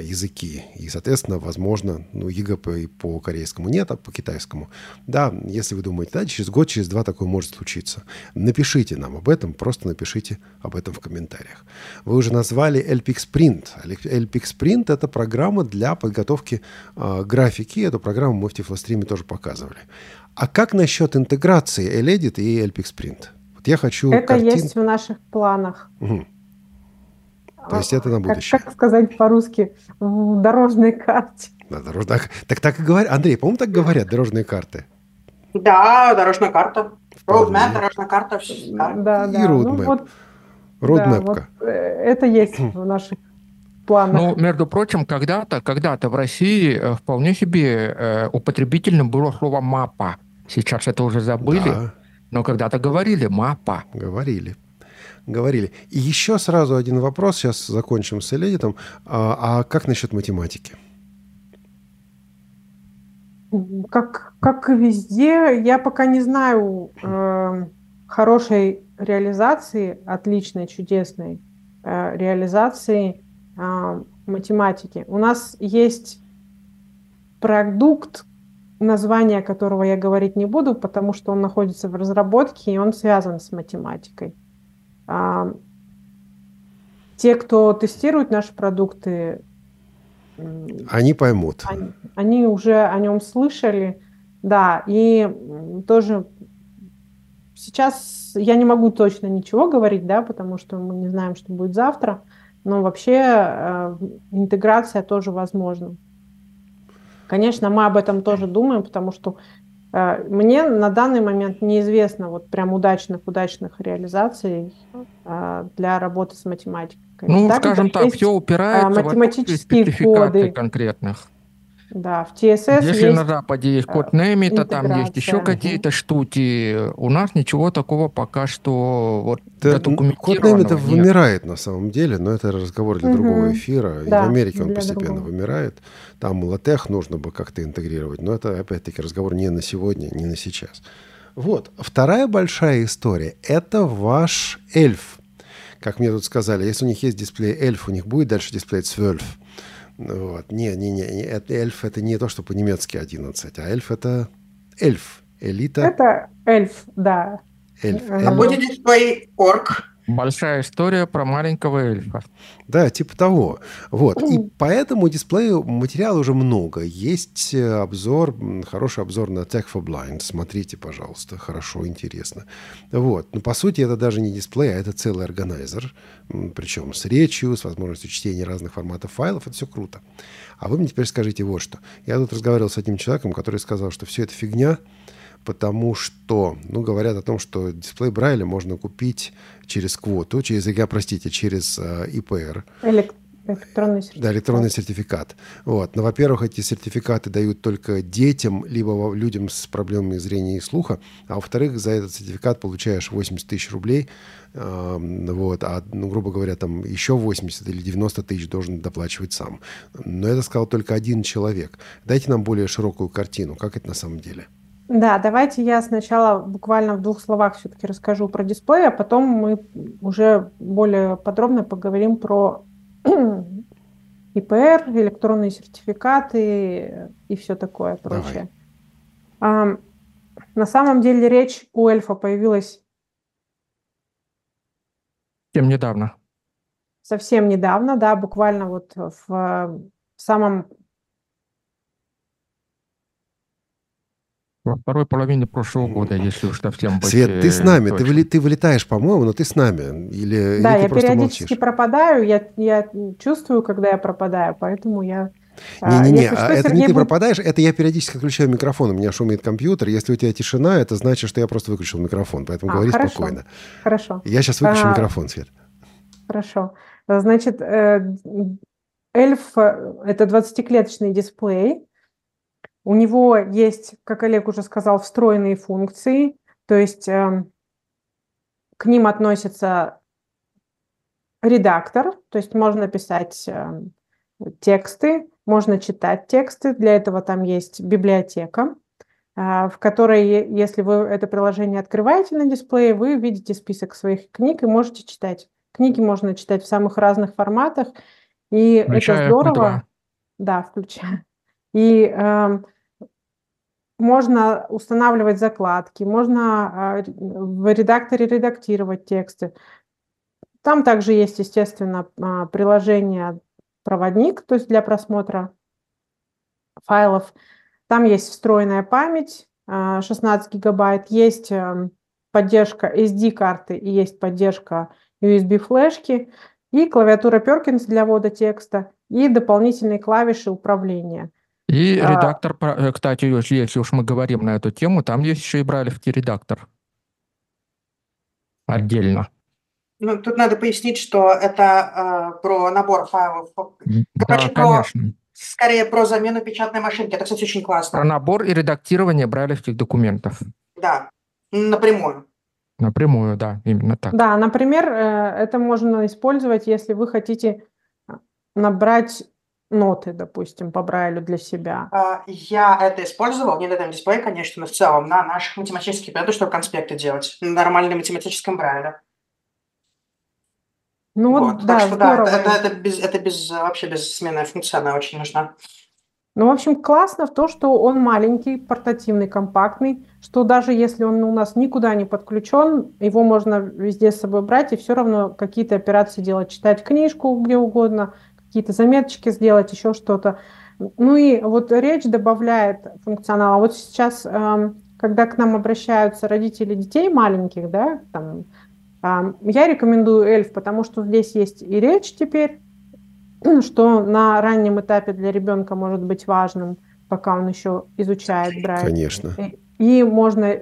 языки, и, соответственно, возможно, ну, ЕГЭ по, по корейскому нет, а по китайскому, да, если вы думаете, да, через год, через два такое может случиться, напишите нам об этом, просто напишите об этом в комментариях. Вы уже назвали LPX Print. LPX Print — это программа для подготовки подготовки э, графики. Эту программу мы в Тифлостриме тоже показывали. А как насчет интеграции L-Edit и LPX Print? Вот я хочу Это картин... есть в наших планах. Угу. То есть это на будущее. Как, как сказать по-русски? В дорожной карте. Да, дорожная... Так так и говорят. Андрей, по-моему, так говорят дорожные карты. Да, дорожная карта. Roadmap, дорожная карта. Да, да. И roadmap. Ну, вот, да, вот, э, это есть в наших планах. Ну, между прочим, когда-то, когда-то в России э, вполне себе э, употребительным было слово «мапа». Сейчас это уже забыли, да. но когда-то говорили «мапа». Говорили. Говорили. И еще сразу один вопрос, сейчас закончим с Эледитом. А, а как насчет математики? Как, как и везде, я пока не знаю э, хорошей реализации, отличной, чудесной э, реализации а, математики. У нас есть продукт, название которого я говорить не буду, потому что он находится в разработке, и он связан с математикой. А, те, кто тестирует наши продукты, они поймут. Они, они уже о нем слышали, да, и тоже сейчас я не могу точно ничего говорить, да, потому что мы не знаем, что будет завтра, но вообще э, интеграция тоже возможна. Конечно, мы об этом тоже думаем, потому что мне на данный момент неизвестно вот прям удачных-удачных реализаций э, для работы с математикой. Ну, так, скажем так, все упирается математические в коды конкретных. Да, в TSS Если есть на Западе есть код Немита, там есть еще какие-то штуки, у нас ничего такого пока что вот да, Код Немита вымирает на самом деле, но это разговор для угу. другого эфира. Да, И в Америке он постепенно другого. вымирает. Там латех нужно бы как-то интегрировать, но это опять-таки разговор не на сегодня, не на сейчас. Вот. Вторая большая история – это ваш эльф. Как мне тут сказали, если у них есть дисплей эльф, у них будет дальше дисплей 12. Вот. Не, не, не, не, это, эльф это не то, что по-немецки 11, а эльф это эльф, элита. Это эльф, да. Эльф. А будет дисплей орк? Большая история про маленького эльфа. Да, типа того. Вот. И по этому дисплею материала уже много. Есть э, обзор, хороший обзор на Tech for Blind. Смотрите, пожалуйста. Хорошо, интересно. Вот. Но по сути это даже не дисплей, а это целый органайзер. Причем с речью, с возможностью чтения разных форматов файлов. Это все круто. А вы мне теперь скажите вот что. Я тут разговаривал с одним человеком, который сказал, что все это фигня, потому что, ну, говорят о том, что дисплей Брайля можно купить через квоту, через, я, простите, через э, ИПР. Электронный сертификат. Да, электронный сертификат. Вот. Но, во-первых, эти сертификаты дают только детям, либо людям с проблемами зрения и слуха, а во-вторых, за этот сертификат получаешь 80 тысяч рублей, э, вот, а, ну, грубо говоря, там еще 80 или 90 тысяч должен доплачивать сам. Но это сказал только один человек. Дайте нам более широкую картину, как это на самом деле. Да, давайте я сначала буквально в двух словах все-таки расскажу про дисплей, а потом мы уже более подробно поговорим про ИПР, электронные сертификаты и все такое прочее. А, на самом деле речь у эльфа появилась Совсем недавно. совсем недавно, да, буквально вот в, в самом Во второй половине прошлого года, если уж совсем быть Свет, ты с э, нами, ты, выле- ты вылетаешь, по-моему, но ты с нами. Или, Да, или ты я периодически молчишь? пропадаю, я, я чувствую, когда я пропадаю, поэтому я... а, Не-не-не, а это не Сергей ты будет- пропадаешь, это я периодически отключаю микрофон, у меня шумит компьютер. Если у тебя тишина, это значит, что я просто выключил микрофон, поэтому А, говори хорошо. спокойно. Хорошо, Я сейчас выключу А, микрофон, Свет. хорошо. Значит, э, эльф э, – это 20-клеточный дисплей. У него есть, как Олег уже сказал, встроенные функции, то есть эм, к ним относится редактор, то есть можно писать эм, тексты, можно читать тексты, для этого там есть библиотека, а, в которой, если вы это приложение открываете на дисплее, вы видите список своих книг и можете читать. Книги можно читать в самых разных форматах, и Включая это здорово. Q2. Да, включаю. И эм, можно устанавливать закладки, можно а, в редакторе редактировать тексты. Там также есть, естественно, а, приложение проводник, то есть для просмотра файлов. Там есть встроенная память, а, 16 гигабайт, есть эм, поддержка SD-карты и есть поддержка USB-флешки, и клавиатура Perkins для ввода текста, и дополнительные клавиши управления. И А. редактор, про- э, кстати, если уж мы говорим на эту тему, там есть еще и брайлевский редактор. Отдельно. Ну, тут надо пояснить, что это э, про набор файлов. Да, Короче, про- конечно. Скорее про замену печатной машинки. Это, кстати, очень классно. Про набор и редактирование брайлевских документов. Да, напрямую. Напрямую, да, именно так. Да, например, э, это можно использовать, если вы хотите а, набрать ноты, допустим, по Брайлю для себя. А, Я это использовал, не на этом дисплее, конечно, но в целом на наших математических предметах, чтобы конспекты делать. На нормальном математическом брайле. Ну вот, Вот, да, так что да, здорово. это, это, это без, это без, вообще бессменная функция, она очень нужна. Ну, в общем, классно в то, что он маленький, портативный, компактный, что даже если он у нас никуда не подключен, его можно везде с собой брать и все равно какие-то операции делать, читать книжку где угодно, какие-то заметочки сделать, еще что-то. Ну и вот речь добавляет функционала. Вот сейчас, эм, когда к нам обращаются родители детей маленьких, да, там, эм, я рекомендую эльф, потому что здесь есть и речь теперь, что на раннем этапе для ребенка может быть важным, пока он еще изучает Брайль. Конечно. И- И можно,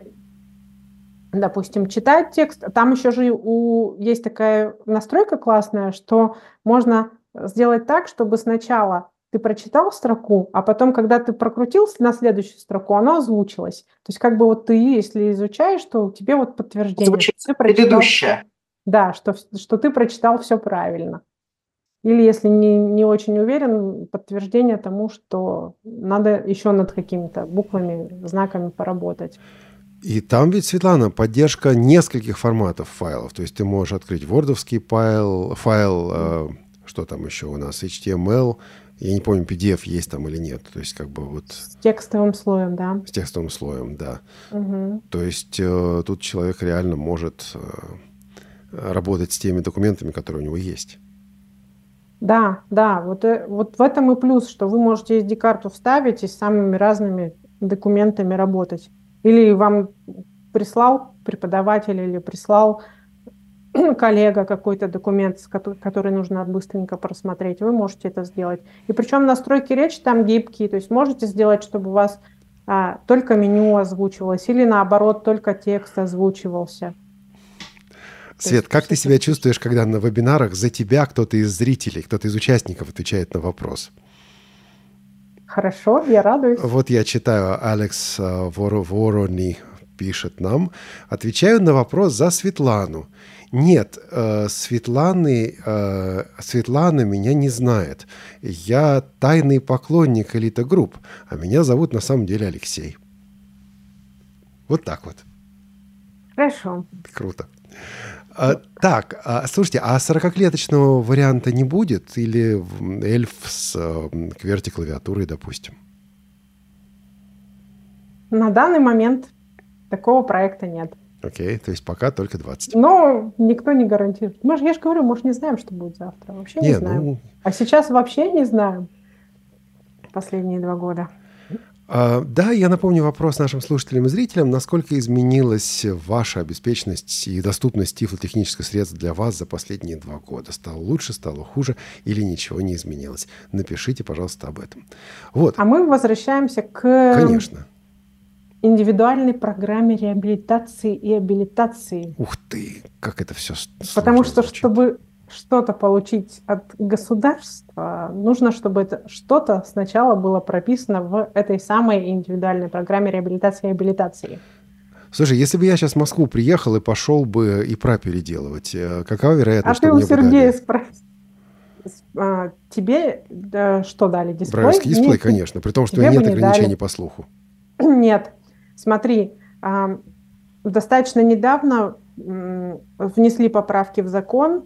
допустим, читать текст. Там еще же у, есть такая настройка классная, что можно сделать так, чтобы сначала ты прочитал строку, а потом, когда ты прокрутил на следующую строку, оно озвучилось. То есть как бы вот ты, если изучаешь, то тебе вот подтверждение, Звучит что ты прочитал предыдущее. да, что, что ты прочитал все правильно. Или если не, не очень уверен, подтверждение тому, что надо еще над какими-то буквами, знаками поработать. И там ведь, Светлана, поддержка нескольких форматов файлов. То есть ты можешь открыть вордовский файл, файл, э, что там еще у нас, HTML, я не помню, PDF есть там или нет. То есть как бы вот С текстовым слоем, да. с текстовым слоем, да. Мгм. То есть э, тут человек реально может э, работать с теми документами, которые у него есть. Да, да, вот, э, вот в этом и плюс, что вы можете SD-карту вставить и с самыми разными документами работать. Или вам прислал преподаватель или прислал коллега какой-то документ, который нужно быстренько просмотреть, вы можете это сделать. И причем настройки речи там гибкие, то есть можете сделать, чтобы у вас а, только меню озвучивалось, или наоборот, только текст озвучивался. Свет, как ты себя чувствуешь, когда на вебинарах за тебя кто-то из зрителей, кто-то из участников отвечает на вопрос? Хорошо, я радуюсь. Вот я читаю, Алекс э, Воро- Ворони пишет нам. Отвечаю на вопрос за Светлану. Нет, э, Светланы, э, Светлана меня не знает. Я тайный поклонник Элита Групп, а меня зовут на самом деле Алексей. Вот так вот. Хорошо. Круто. А, так, а, слушайте, а 40-клеточного варианта не будет? Или эльф с а, QWERTY-клавиатурой, допустим? На данный момент такого проекта нет. Окей, то есть пока только 20. Но никто не гарантирует. Мы же, я же говорю, мы же не знаем, что будет завтра. Вообще не, не знаем. Ну... А сейчас вообще не знаем. Последние два года. А, да, я напомню вопрос нашим слушателям и зрителям. Насколько изменилась ваша обеспеченность и доступность тифлотехнических средств для вас за последние два года? Стало лучше, стало хуже или ничего не изменилось? Напишите, пожалуйста, об этом. Вот. А мы возвращаемся к... Конечно индивидуальной программе реабилитации и абилитации. Ух ты, как это все Потому что, звучит. чтобы что-то получить от государства, нужно, чтобы это что-то сначала было прописано в этой самой индивидуальной программе реабилитации и абилитации. Слушай, если бы я сейчас в Москву приехал и пошел бы и ИПРА переделывать, э, какова вероятность, а что ты у Сергея спросил? А, тебе да, что дали? Дисплей? Брайлевский дисплей, Нет, конечно, при том, что нет не ограничений дали. по слуху. Нет. Смотри, достаточно недавно внесли поправки в закон,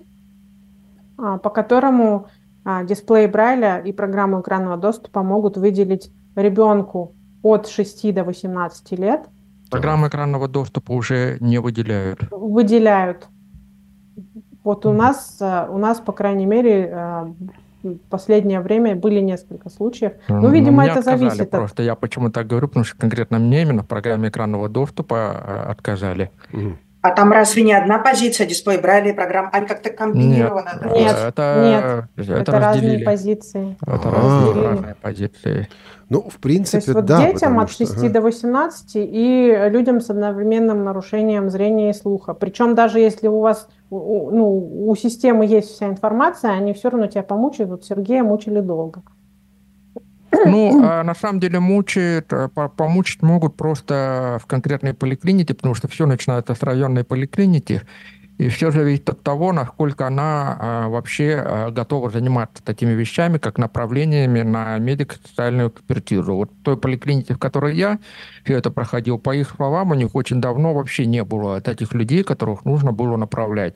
а, по которому а, дисплей Брайля и программу экранного доступа могут выделить ребенку от 6 до 18 лет. Программы экранного доступа уже не выделяют. Выделяют. Вот у нас, а, у нас, по крайней мере, последнее время были несколько случаев. Ну, ну видимо, это зависит. От... Просто я почему так говорю, потому что конкретно мне именно в программе экранного доступа э, отказали. А там разве не одна позиция дисплей Брайля и программ? Они как-то комбинированы? Нет, нет, это, нет, это, это разные позиции. Это разные, разные позиции. Ну, в принципе, То есть, да. Вот детям от 6 ага. до 18 и людям с одновременным нарушением зрения и слуха. Причем даже если у вас ну, у системы есть вся информация, они все равно тебя помучают. Вот Сергея мучили долго. Ну, а на самом деле мучают, э, помучить могут просто в конкретной поликлинике, потому что все начинается с районной поликлиники. И все зависит от того, насколько она а, вообще а, готова заниматься такими вещами, как направлениями на медико-социальную экспертизу. Вот в той поликлинике, в которой я все это проходил, по их словам, у них очень давно вообще не было таких людей, которых нужно было направлять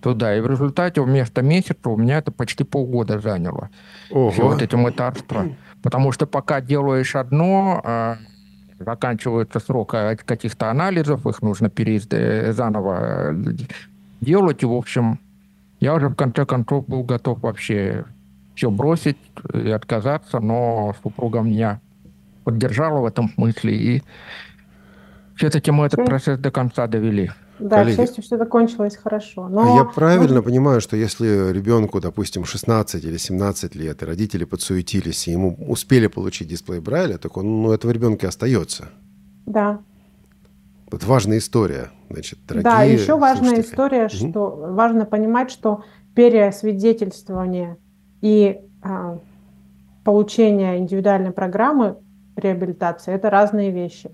туда. И в результате вместо месяца у меня это почти полгода заняло. Ого. Все вот эти мытарства. Потому что пока делаешь одно, а, заканчивается срок каких-то анализов, их нужно переезд заново делать. И, в общем, я уже в конце концов был готов вообще все бросить и отказаться, но супруга меня поддержала в этом смысле, и все-таки мы этот процесс до конца довели. Да, Коллеги, к счастью, все закончилось хорошо. Но... А я правильно ну... понимаю, что если ребенку, допустим, 16 или 17 лет, и родители подсуетились, и ему успели получить дисплей Брайля, так он ну, этого ребенка остается? Да. Вот важная история. Значит, дорогие да, еще важная слушатели. история, что угу. важно понимать, что переосвидетельствование и а, получение индивидуальной программы реабилитации – это разные вещи.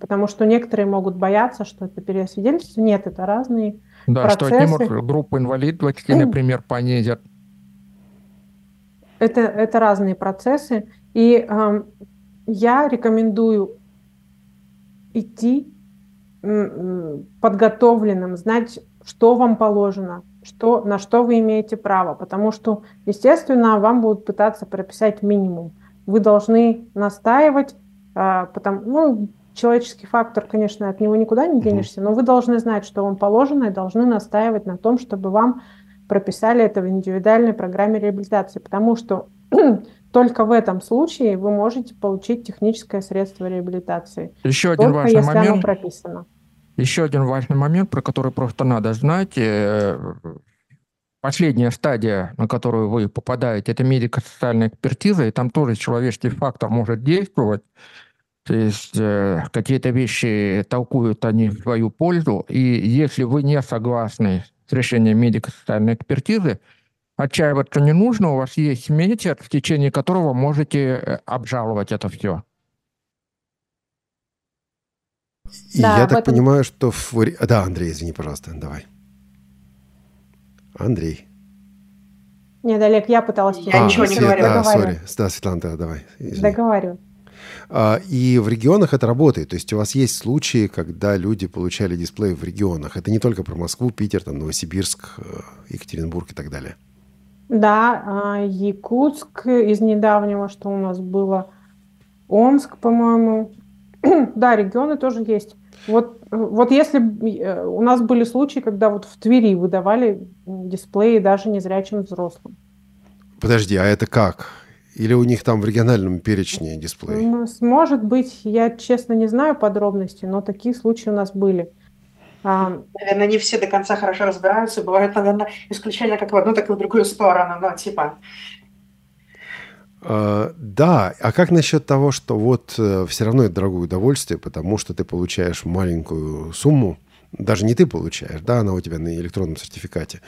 Потому что некоторые могут бояться, что это переосвидетельство. Нет, это разные да, процессы. что отнимут группу инвалидов, например, понизят. Это, это разные процессы. И э, я рекомендую идти подготовленным, знать, что вам положено, что, на что вы имеете право. Потому что, естественно, вам будут пытаться прописать минимум. Вы должны настаивать, э, потому, ну, человеческий фактор, конечно, от него никуда не денешься, но вы должны знать, что вам положено, и должны настаивать на том, чтобы вам прописали это в индивидуальной программе реабилитации, потому что только в этом случае вы можете получить техническое средство реабилитации. Еще один только важный если момент. Оно прописано. Еще один важный момент, про который просто надо знать. Э, последняя стадия, на которую вы попадаете, это медико-социальная экспертиза, и там тоже человеческий фактор может действовать. То есть э, какие-то вещи толкуют они в свою пользу, и если вы не согласны с решением медико-социальной экспертизы, отчаиваться не нужно, у вас есть месяц, в течение которого можете э, обжаловать это все. И да, я так этом... понимаю, что... В... Да, Андрей, извини, пожалуйста, давай. Андрей. Нет, Олег, я пыталась... Я а, ничего не говорю. Да, сори. Да, Светлана, да, давай. Извини. Договариваю. А, и в регионах это работает. То есть у вас есть случаи, когда люди получали дисплей в регионах. Это не только про Москву, Питер, там, Новосибирск, э, Екатеринбург и так далее. Да, а, Якутск из недавнего, что у нас было, Омск, по-моему. да, регионы тоже есть. Вот, вот если э, у нас были случаи, когда вот в Твери выдавали дисплеи даже незрячим взрослым. Подожди, а это как? Или у них там в региональном перечне дисплей? Может быть, я честно не знаю подробностей, но такие случаи у нас были. А, наверное, не все до конца хорошо разбираются. Бывают, наверное, исключения как в одну, так и в другую сторону. Но типа да, а как насчет того, что вот uh, все равно это дорогое удовольствие, потому что ты получаешь маленькую сумму, даже не ты получаешь, да, она у тебя на электронном сертификате.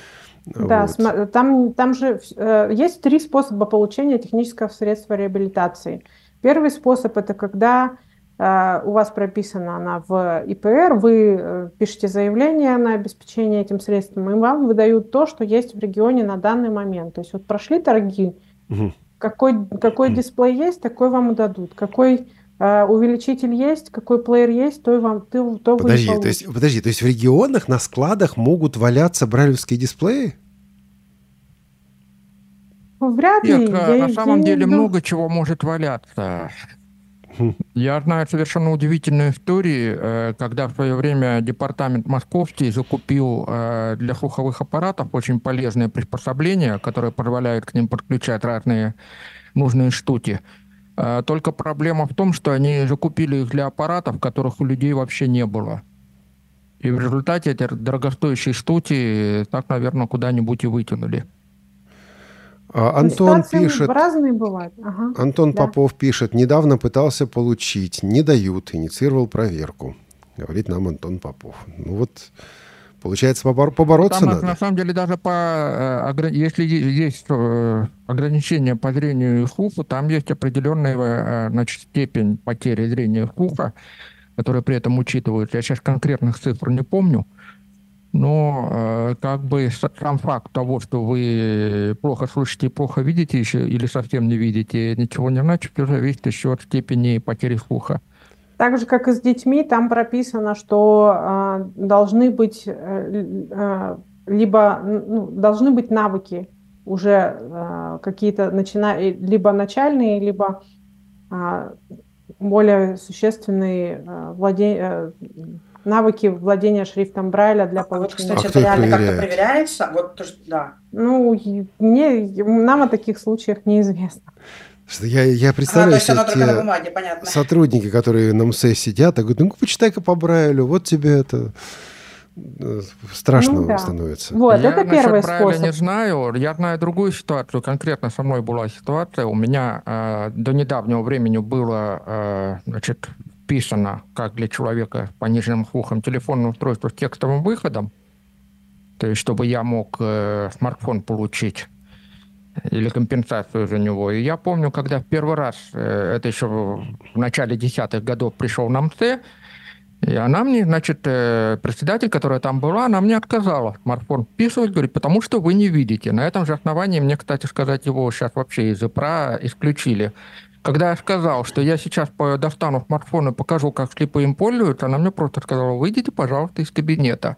Да, вот. там, там же э, есть три способа получения технического средства реабилитации. Первый способ это когда э, у вас прописана она в ИПР, вы э, пишете заявление на обеспечение этим средством, и вам выдают то, что есть в регионе на данный момент. То есть вот прошли торги, угу какой, какой дисплей есть, такой вам и дадут. Какой э, увеличитель есть, какой плеер есть, то и вам то, то подожди, вы то есть, подожди, то есть в регионах на складах могут валяться брайлевские дисплеи? Вряд ли. Нет, я, на самом деле много чего может валяться. Я знаю совершенно удивительную историю, э, когда в свое время департамент московский закупил э, для слуховых аппаратов очень полезные приспособления, которые позволяют к ним подключать разные нужные штуки. Э, только проблема в том, что они закупили их для аппаратов, которых у людей вообще не было. И в результате эти дорогостоящие штуки так, наверное, куда-нибудь и вытянули. А, Антон пишет... Разные бывают. Ага, Антон да. Попов пишет, недавно пытался получить, не дают, инициировал проверку. Говорит нам Антон Попов. Ну вот, получается, побор- побороться Там, надо. На самом деле, даже по... Э, если есть э, ограничения по зрению и слуху, там есть определенная э, значит, степень потери зрения и слуха, которая при этом учитывается. Я сейчас конкретных цифр не помню но э, как бы сам факт того, что вы плохо слышите, плохо видите еще или совсем не видите, ничего не значит, уже зависит еще от степени потери слуха. Так же, как и с детьми, там прописано, что э, должны быть э, э, либо ну, должны быть навыки уже э, какие-то начина... либо начальные, либо э, более существенные э, владения навыки владения шрифтом Брайля для получения. А вот, кстати, а это реально как-то проверяется? Вот, да. Ну, мне, нам о таких случаях неизвестно. Я, я представляю а, себе те бумаге, сотрудники, которые на МСЭ сидят, и говорят, ну почитай-ка по Брайлю, вот тебе это э, страшно ну, да. становится. Вот, я это первый способ. не знаю. Я знаю другую ситуацию. Конкретно со мной была ситуация. У меня э, до недавнего времени было э, значит, вписано, как для человека пониженным слухом, телефонное устройство с текстовым выходом, то есть чтобы я мог э, смартфон получить или компенсацию за него. И я помню, когда в первый раз, э, это еще в начале десятых годов пришел на МЦ, и она мне, значит, э, председатель, которая там была, она мне отказала смартфон вписывать, говорит, потому что вы не видите. На этом же основании мне, кстати сказать, его сейчас вообще из ИПРА исключили. Когда я сказал, что я сейчас достану смартфон и покажу, как слепые им пользуются, она мне просто сказала, выйдите, пожалуйста, из кабинета.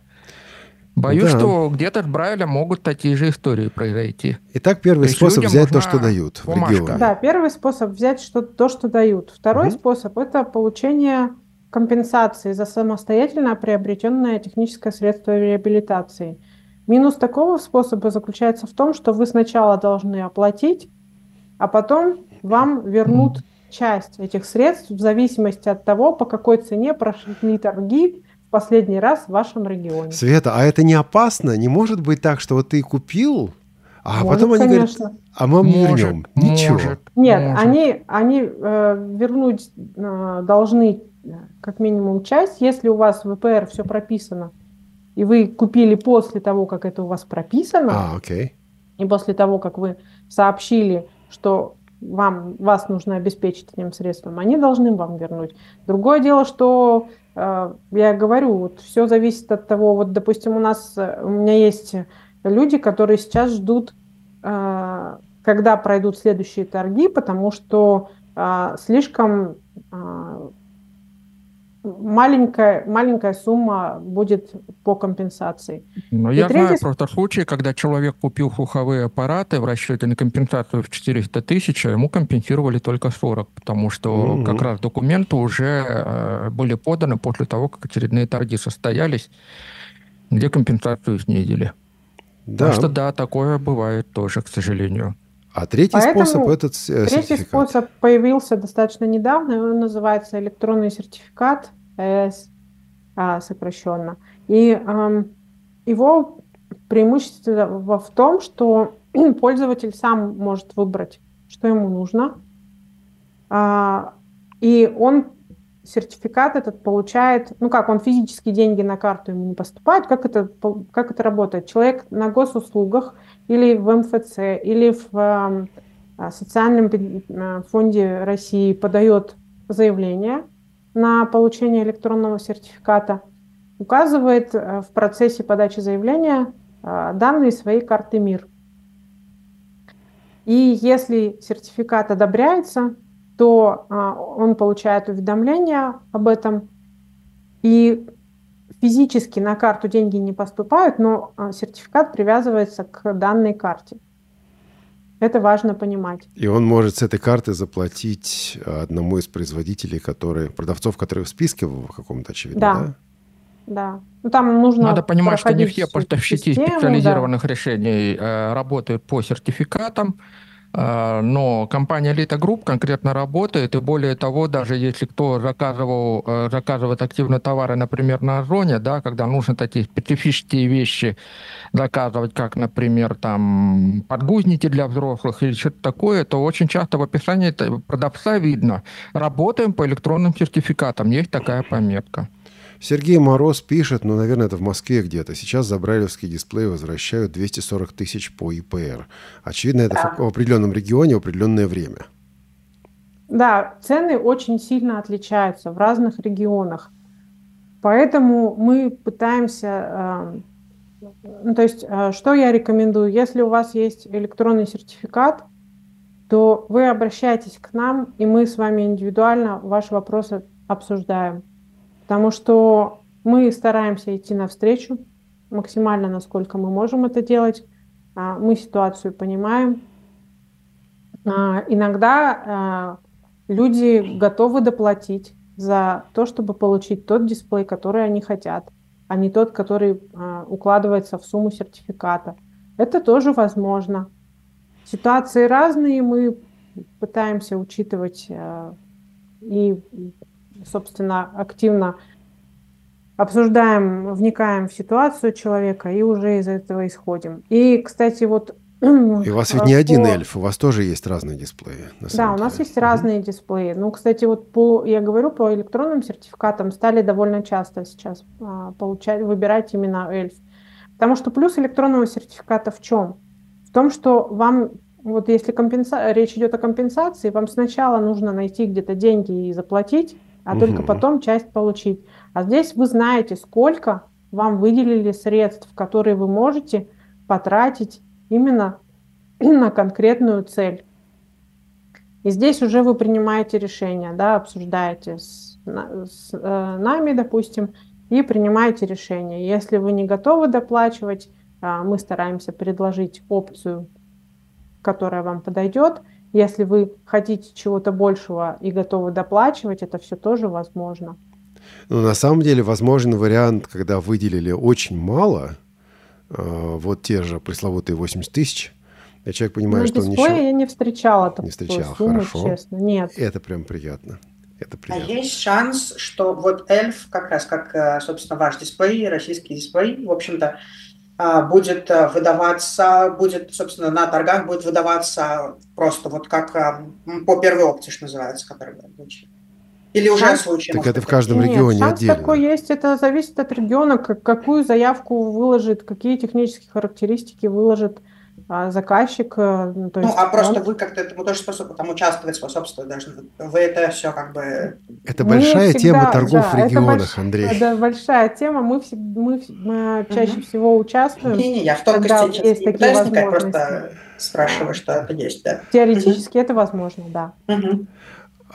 Боюсь, да. что где-то с Брайлем могут такие же истории произойти. Итак, первый то способ взять то, что дают бумажка. в регионе. Да, первый способ взять что, то, что дают. Второй угу. способ – это получение компенсации за самостоятельно приобретенное техническое средство реабилитации. Минус такого способа заключается в том, что вы сначала должны оплатить, а потом вам вернут часть этих средств в зависимости от того, по какой цене прошли торги в последний раз в вашем регионе. Света, а это не опасно? Не может быть так, что вот ты купил, а может, потом они конечно. говорят, а мы вам может, вернем. Ничего. Может, Нет, может. они, они э, вернуть э, должны э, как минимум часть, если у вас в ВПР все прописано, и вы купили после того, как это у вас прописано, а, окей. и после того, как вы сообщили, что вам, вас нужно обеспечить этим средством, они должны вам вернуть. Другое дело, что э, я говорю, вот все зависит от того, вот, допустим, у нас, э, у меня есть люди, которые сейчас ждут, э, когда пройдут следующие торги, потому что а, слишком а, маленькая, маленькая сумма будет по компенсации. Но я третий... знаю просто случаи, когда человек купил слуховые аппараты в расчете на компенсацию в 400 тысяч, а ему компенсировали только 40, потому что mm-hmm. как раз документы уже э, были поданы после того, как очередные торги состоялись, где компенсацию снизили. Да. Так что да, такое бывает тоже, к сожалению. А третий Поэтому способ этот э, Третий сертификат. способ появился достаточно недавно, он называется электронный сертификат, ЭС а, сокращенно. И его преимущество в том, что пользователь сам может выбрать, что ему нужно. А, и он сертификат этот получает, ну как, он физические деньги на карту ему не поступают, как это, как это работает? Человек на госуслугах или в МФЦ, или в э, социальном э, фонде России подает заявление на получение электронного сертификата, указывает э, в процессе подачи заявления данные своей карты МИР. И если сертификат одобряется, то а, он получает уведомление об этом, и физически на карту деньги не поступают, но а, сертификат привязывается к данной карте. Это важно понимать. И он может с этой карты заплатить одному из производителей, которые, продавцов, которые в списке в каком-то очевидно, да? Да. да. Ну, там нужно Надо понимать, что не все поставщики систему, специализированных да. решений э, работают по сертификатам. А, но компания Elite Group конкретно работает, и более того, даже если кто заказывал, э, заказывает активно товары, например, на Озоне, да, когда нужно такие специфические вещи заказывать, как, например, там подгузники для взрослых или что-то такое, то очень часто в описании продавца видно, работаем по электронным сертификатам, есть такая пометка. Сергей Мороз пишет, ну, наверное, это в Москве где-то. Сейчас за брайлевский дисплей возвращают 240 тысяч по ИПР. Очевидно, это да. в определенном регионе в определенное время. Да, цены очень сильно отличаются в разных регионах. Поэтому мы пытаемся... Э, ну, то есть, э, что я рекомендую? Если у вас есть электронный сертификат, то вы обращаетесь к нам, и мы с вами индивидуально ваши вопросы обсуждаем. Потому что мы стараемся идти навстречу максимально, насколько мы можем это делать. А, мы ситуацию понимаем. А, иногда а, люди готовы доплатить за то, чтобы получить тот дисплей, который они хотят, а не тот, который укладывается в сумму сертификата. Это тоже возможно. Ситуации разные, мы пытаемся учитывать и собственно, активно обсуждаем, вникаем в ситуацию человека и уже из этого исходим. И, кстати, вот... И у вас ведь не по... один эльф, у вас тоже есть разные дисплеи. да, у нас деле. есть угу. разные дисплеи. Ну, кстати, вот по, я говорю, по электронным сертификатам стали довольно часто сейчас а, получать, выбирать именно эльф. Потому что плюс электронного сертификата в чем? В том, что вам вот если компенса... речь идет о компенсации, вам сначала нужно найти где-то деньги и заплатить, а угу. только потом часть получить. А здесь вы знаете, сколько вам выделили средств, которые вы можете потратить именно на конкретную цель. И здесь уже вы принимаете решение, да, обсуждаете с, с э, нами, допустим, и принимаете решение. Если вы не готовы доплачивать, э, мы стараемся предложить опцию, которая вам подойдет – если вы хотите чего-то большего и готовы доплачивать, это все тоже возможно. Ну, на самом деле возможен вариант, когда выделили очень мало, э, вот те же пресловутые 80 тысяч, и человек понимает, ну, что он ничего... я не встречала такой Не встречала, суммы, хорошо. честно. Нет. Это прям приятно. Это а приятно. А есть шанс, что вот эльф, как раз как, э, собственно, ваш дисплей, российский дисплей, в общем-то, а, будет э, выдаваться, будет, собственно, на торгах будет выдаваться просто вот как э, по первой опции, что называется, который получили. Или уже шанс, случай. Так это в каждом Нет, регионе шанс отдельно. такой есть, это зависит от региона, какую заявку выложит, какие технические характеристики выложит а заказчик... Э, ну, то есть ну а просто вы как-то этому тоже способ, там участвовать способствовать должны. Вы это все как бы... Это большая всегда, тема торгов да, в регионах, больш... Андрей. Это большая тема, мы, мы, мы чаще угу. всего участвуем. Не-не, я в тонкости есть не такие возможности. просто спрашиваю, что это есть, да. Теоретически угу. это возможно, да. Угу.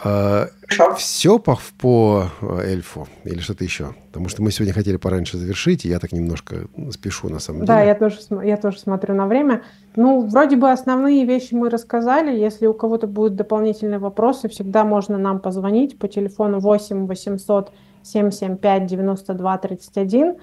А, Хорошо. все по, по э, эльфу или что-то еще? Потому что мы сегодня хотели пораньше завершить, и я так немножко спешу на самом Да, деле. я тоже, я тоже смотрю на время. Ну, вроде бы основные вещи мы рассказали. Если у кого-то будут дополнительные вопросы, всегда можно нам позвонить по телефону 8 800 775 92 31,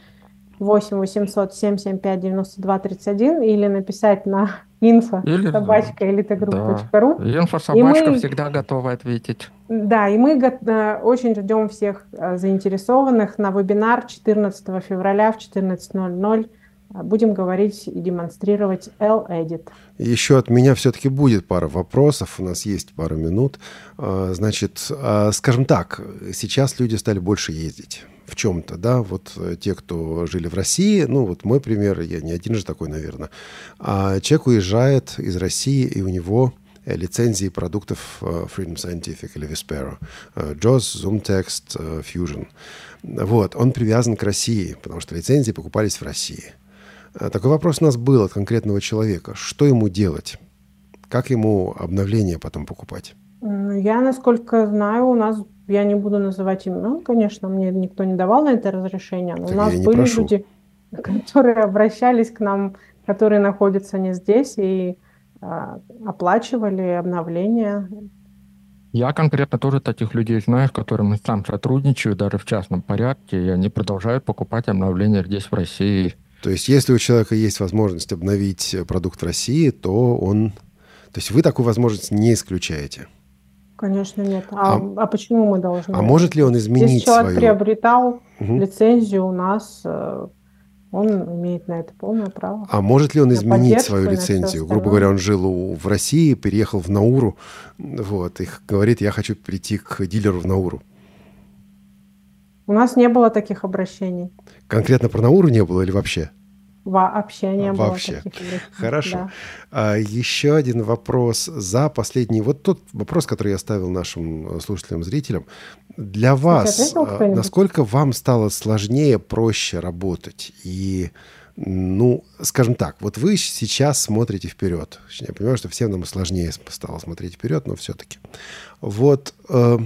8 800 775 92 31 или написать на info Или- собачка элитагрупп.ру. Инфособачка мы- всегда готова ответить. Да, и мы го- э, очень ждем всех э, заинтересованных на вебинар 14 февраля в 14.00. Э, Будем говорить и демонстрировать L-Edit. Еще от меня все-таки будет пара вопросов, у нас есть пару минут. А, Значит, а, скажем так, сейчас люди стали больше ездить в чем-то, да, вот э, те, кто жили в России, ну вот мой пример, я не один же такой, наверное, а человек уезжает из России, и у него э, лицензии продуктов э, Freedom Scientific или Vispero, э, JAWS, ZoomText, Fusion. Вот, он привязан к России, потому что лицензии покупались в России. Такой вопрос у нас был от конкретного человека. Что ему делать? Как ему обновление потом покупать? Я, насколько знаю, у нас, я не буду называть имен, конечно, мне никто не давал на это разрешение, но Так у нас были прошу. люди, которые обращались к нам, которые находятся не здесь и а, оплачивали обновление. Я конкретно тоже таких людей знаю, с которыми сам сотрудничаю, даже в частном порядке, и они продолжают покупать обновления здесь, в России. То есть, если у человека есть возможность обновить э, продукт в России, то он... То есть, вы такую возможность не исключаете. Конечно, нет. А, а почему мы должны? А может ли он Если изменить человек свою... приобретал Мгм. лицензию у нас, э, он имеет на это полное право. А может ли он изменить свою лицензию? Грубо говоря, он жил у- в России, переехал в Науру, вот, и говорит, я хочу прийти к дилеру в Науру. У нас не было таких обращений. Конкретно про Науру не было или вообще? Вообще не было Вообще. Хорошо. Да. А, еще один вопрос за последний. Вот тот вопрос, который я ставил нашим э, слушателям, зрителям. Для вас, а, насколько вам стало сложнее, проще работать? И, ну, скажем так, вот вы сейчас смотрите вперед. Я понимаю, что всем нам сложнее стало смотреть вперед, но все-таки. Вот э,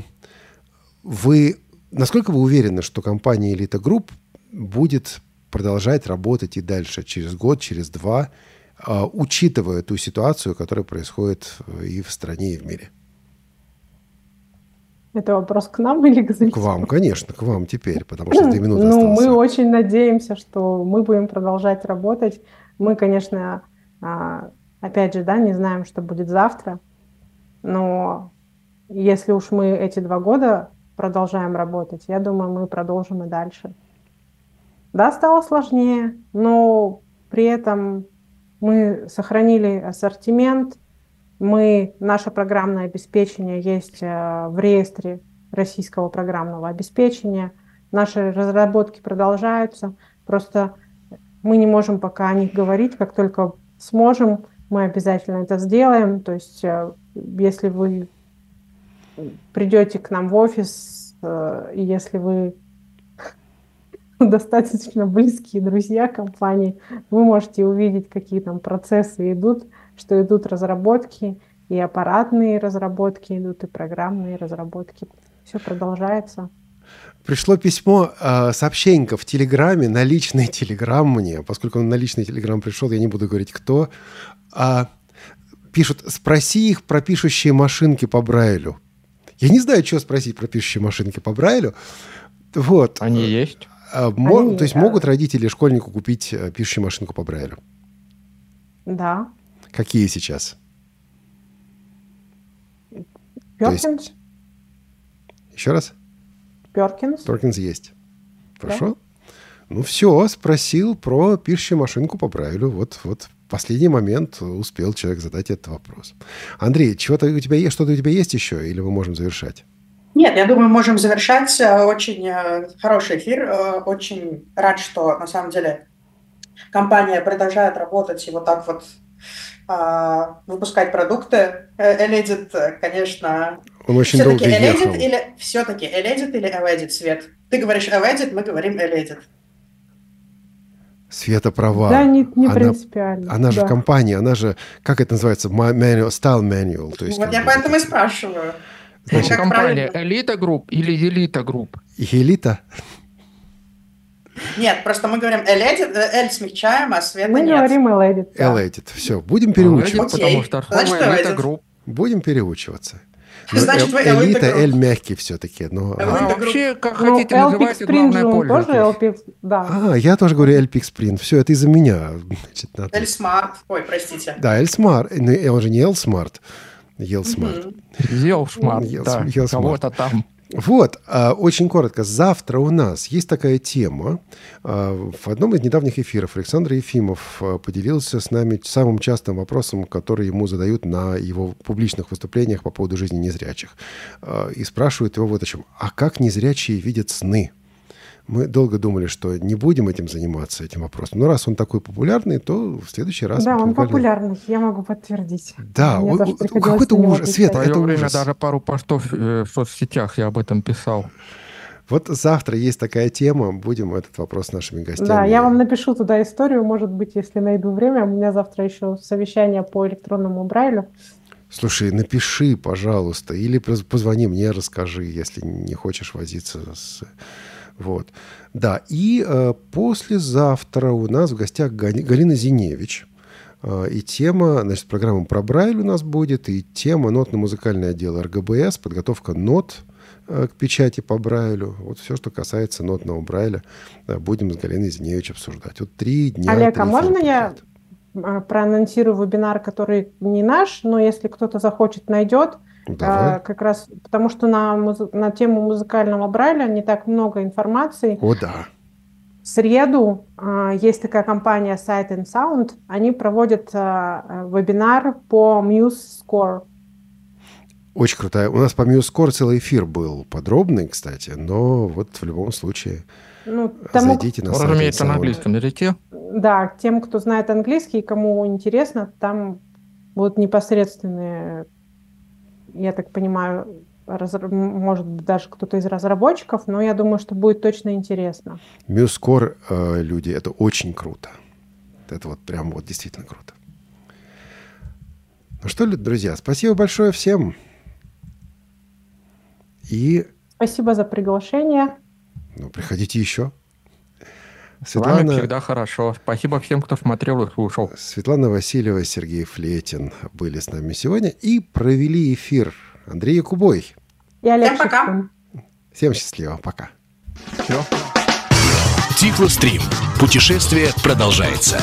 вы, насколько вы уверены, что компания Elite Group будет продолжать работать и дальше, через год, через два, а, учитывая ту ситуацию, которая происходит э, и в стране, и в мире? Это вопрос к нам или к К зрителям? вам, конечно, к вам теперь, потому что две минуты Ну, мы очень надеемся, что мы будем продолжать работать. Мы, конечно, а, опять же, да, не знаем, что будет завтра, но если уж мы эти два года продолжаем работать, я думаю, мы продолжим и дальше. Да, стало сложнее, но при этом мы сохранили ассортимент, мы, наше программное обеспечение есть э, в реестре российского программного обеспечения. Наши разработки продолжаются. Просто мы не можем пока о них говорить. Как только сможем, мы обязательно это сделаем. То есть, э, если вы придете к нам в офис, э, если вы достаточно близкие друзья компании, вы можете увидеть, какие там процессы идут, что идут разработки, и аппаратные разработки идут, и программные разработки. Все продолжается. Пришло письмо, э, сообщенька в Телеграме, на личный Телеграм мне, поскольку он на личный Телеграм пришел, я не буду говорить, кто. А, пишут, спроси их про пишущие машинки по Брайлю. Я не знаю, что спросить про пишущие машинки по Брайлю. Вот. Они есть? А, Они, то есть да. могут родители школьнику купить э, пишущую машинку по Брайлю? Да. Какие сейчас? То есть- Перкинс. Еще раз? Перкинс. Перкинс есть. Хорошо. Ну все, спросил про пишущую машинку по Брайлю. Вот, вот последний момент успел человек задать этот вопрос. Андрей, чего-то у тебя есть, что-то у тебя есть еще, или мы можем завершать? Нет, я думаю, можем завершать. Э, Очень э, хороший эфир. Э, Очень рад, что на самом деле компания продолжает работать и вот так вот выпускать продукты. ElEdit, конечно, Он очень долго все-таки ехал. ElEdit или все-таки ElEdit или Эведит, Свет? Ты говоришь Эведит, мы говорим ElEdit. Света права. Да, не, не Она- принципиально. Она же да. в компании, она же, как это называется, Ma- manual, style manual. То есть, вот я поэтому и спрашиваю. Значит, Как компания правильно? Элита Групп или Елита Групп? Елита? Нет, просто мы говорим L, L смягчаем, а света Мы нет. говорим Элэдит. да. Элэдит. Все, будем Элита, переучиваться. Окей. Потому что Значит, слово Элита Элита. Групп. Будем переучиваться. Ну, Значит, вы Эл- Элита Элита. Эль мягкий все-таки. Но... Элита А Групп. вообще, как Ну, хотите LPX называйте, Sprint главное он тоже пользуйтесь. LPX, да. А, я тоже говорю Эль Sprint. Все, это из-за меня. Значит, надо- L Smart. Ой, простите. Да, Эль Смарт. Он же не Эл Smart. Ел Smart. Мгм. Ел шмат, Ел да, кого-то там. Вот, а, очень коротко. Завтра у нас есть такая тема. А, В одном из недавних эфиров Александр Ефимов а, поделился с нами самым частым вопросом, который ему задают на его публичных выступлениях по поводу жизни незрячих. И спрашивают его вот о чем. А как незрячие видят сны? Мы долго думали, что не будем этим заниматься, этим вопросом. Но раз он такой популярный, то в следующий раз... Да, он буквально- популярный, я могу подтвердить. Да, Мне о- тоже о- приходилось какой-то ужас. Света, это время ужас. даже пару постов э, в соцсетях я об этом писал. Вот завтра есть такая тема, будем этот вопрос с нашими гостями. Да, я вам напишу туда историю, может быть, если найду время. У меня завтра еще совещание по электронному Брайлю. Слушай, напиши, пожалуйста, или поз- позвони мне, расскажи, если не хочешь возиться с... Вот. Да, и э, послезавтра у нас в гостях Галина Зиневич. Э, и тема, значит, программа про Брайль у нас будет, и тема нотно-музыкальное отдел РГБС, подготовка нот э, к печати по Брайлю. Вот все, что касается нотного Брайля, э, будем с Галиной Зиневич обсуждать. Вот три дня. Олег, а можно я а, проанонсирую вебинар, который не наш, но если кто-то захочет, найдет. Давай. А, Как раз потому, что на, на тему музыкального Брайля не так много информации. О, да. В среду а, есть такая компания Sight and Sound. Они проводят а, вебинар по Muse Score. Очень крутая. У нас по MuseScore целый эфир был подробный, кстати, но вот в любом случае Ну, тому, зайдите на сайт. разумеется, на английском языке. Да, тем, кто знает английский, кому интересно, там будут непосредственные, я так понимаю, м, может быть, даже кто-то из разработчиков, но я думаю, что будет точно интересно. MuseScore, э, люди, это очень круто. Это вот прям вот действительно круто. Ну что, ли, друзья, спасибо большое всем. И Спасибо за приглашение. ну, приходите еще. С вами Светлана, всегда хорошо. Спасибо всем, кто смотрел и слушал. Светлана Васильева, Сергей Флетин были с нами сегодня и провели эфир. Андрей Якубой. И Олег Всем пока. Всем счастливо. Пока. Все. Тифлострим. Путешествие продолжается.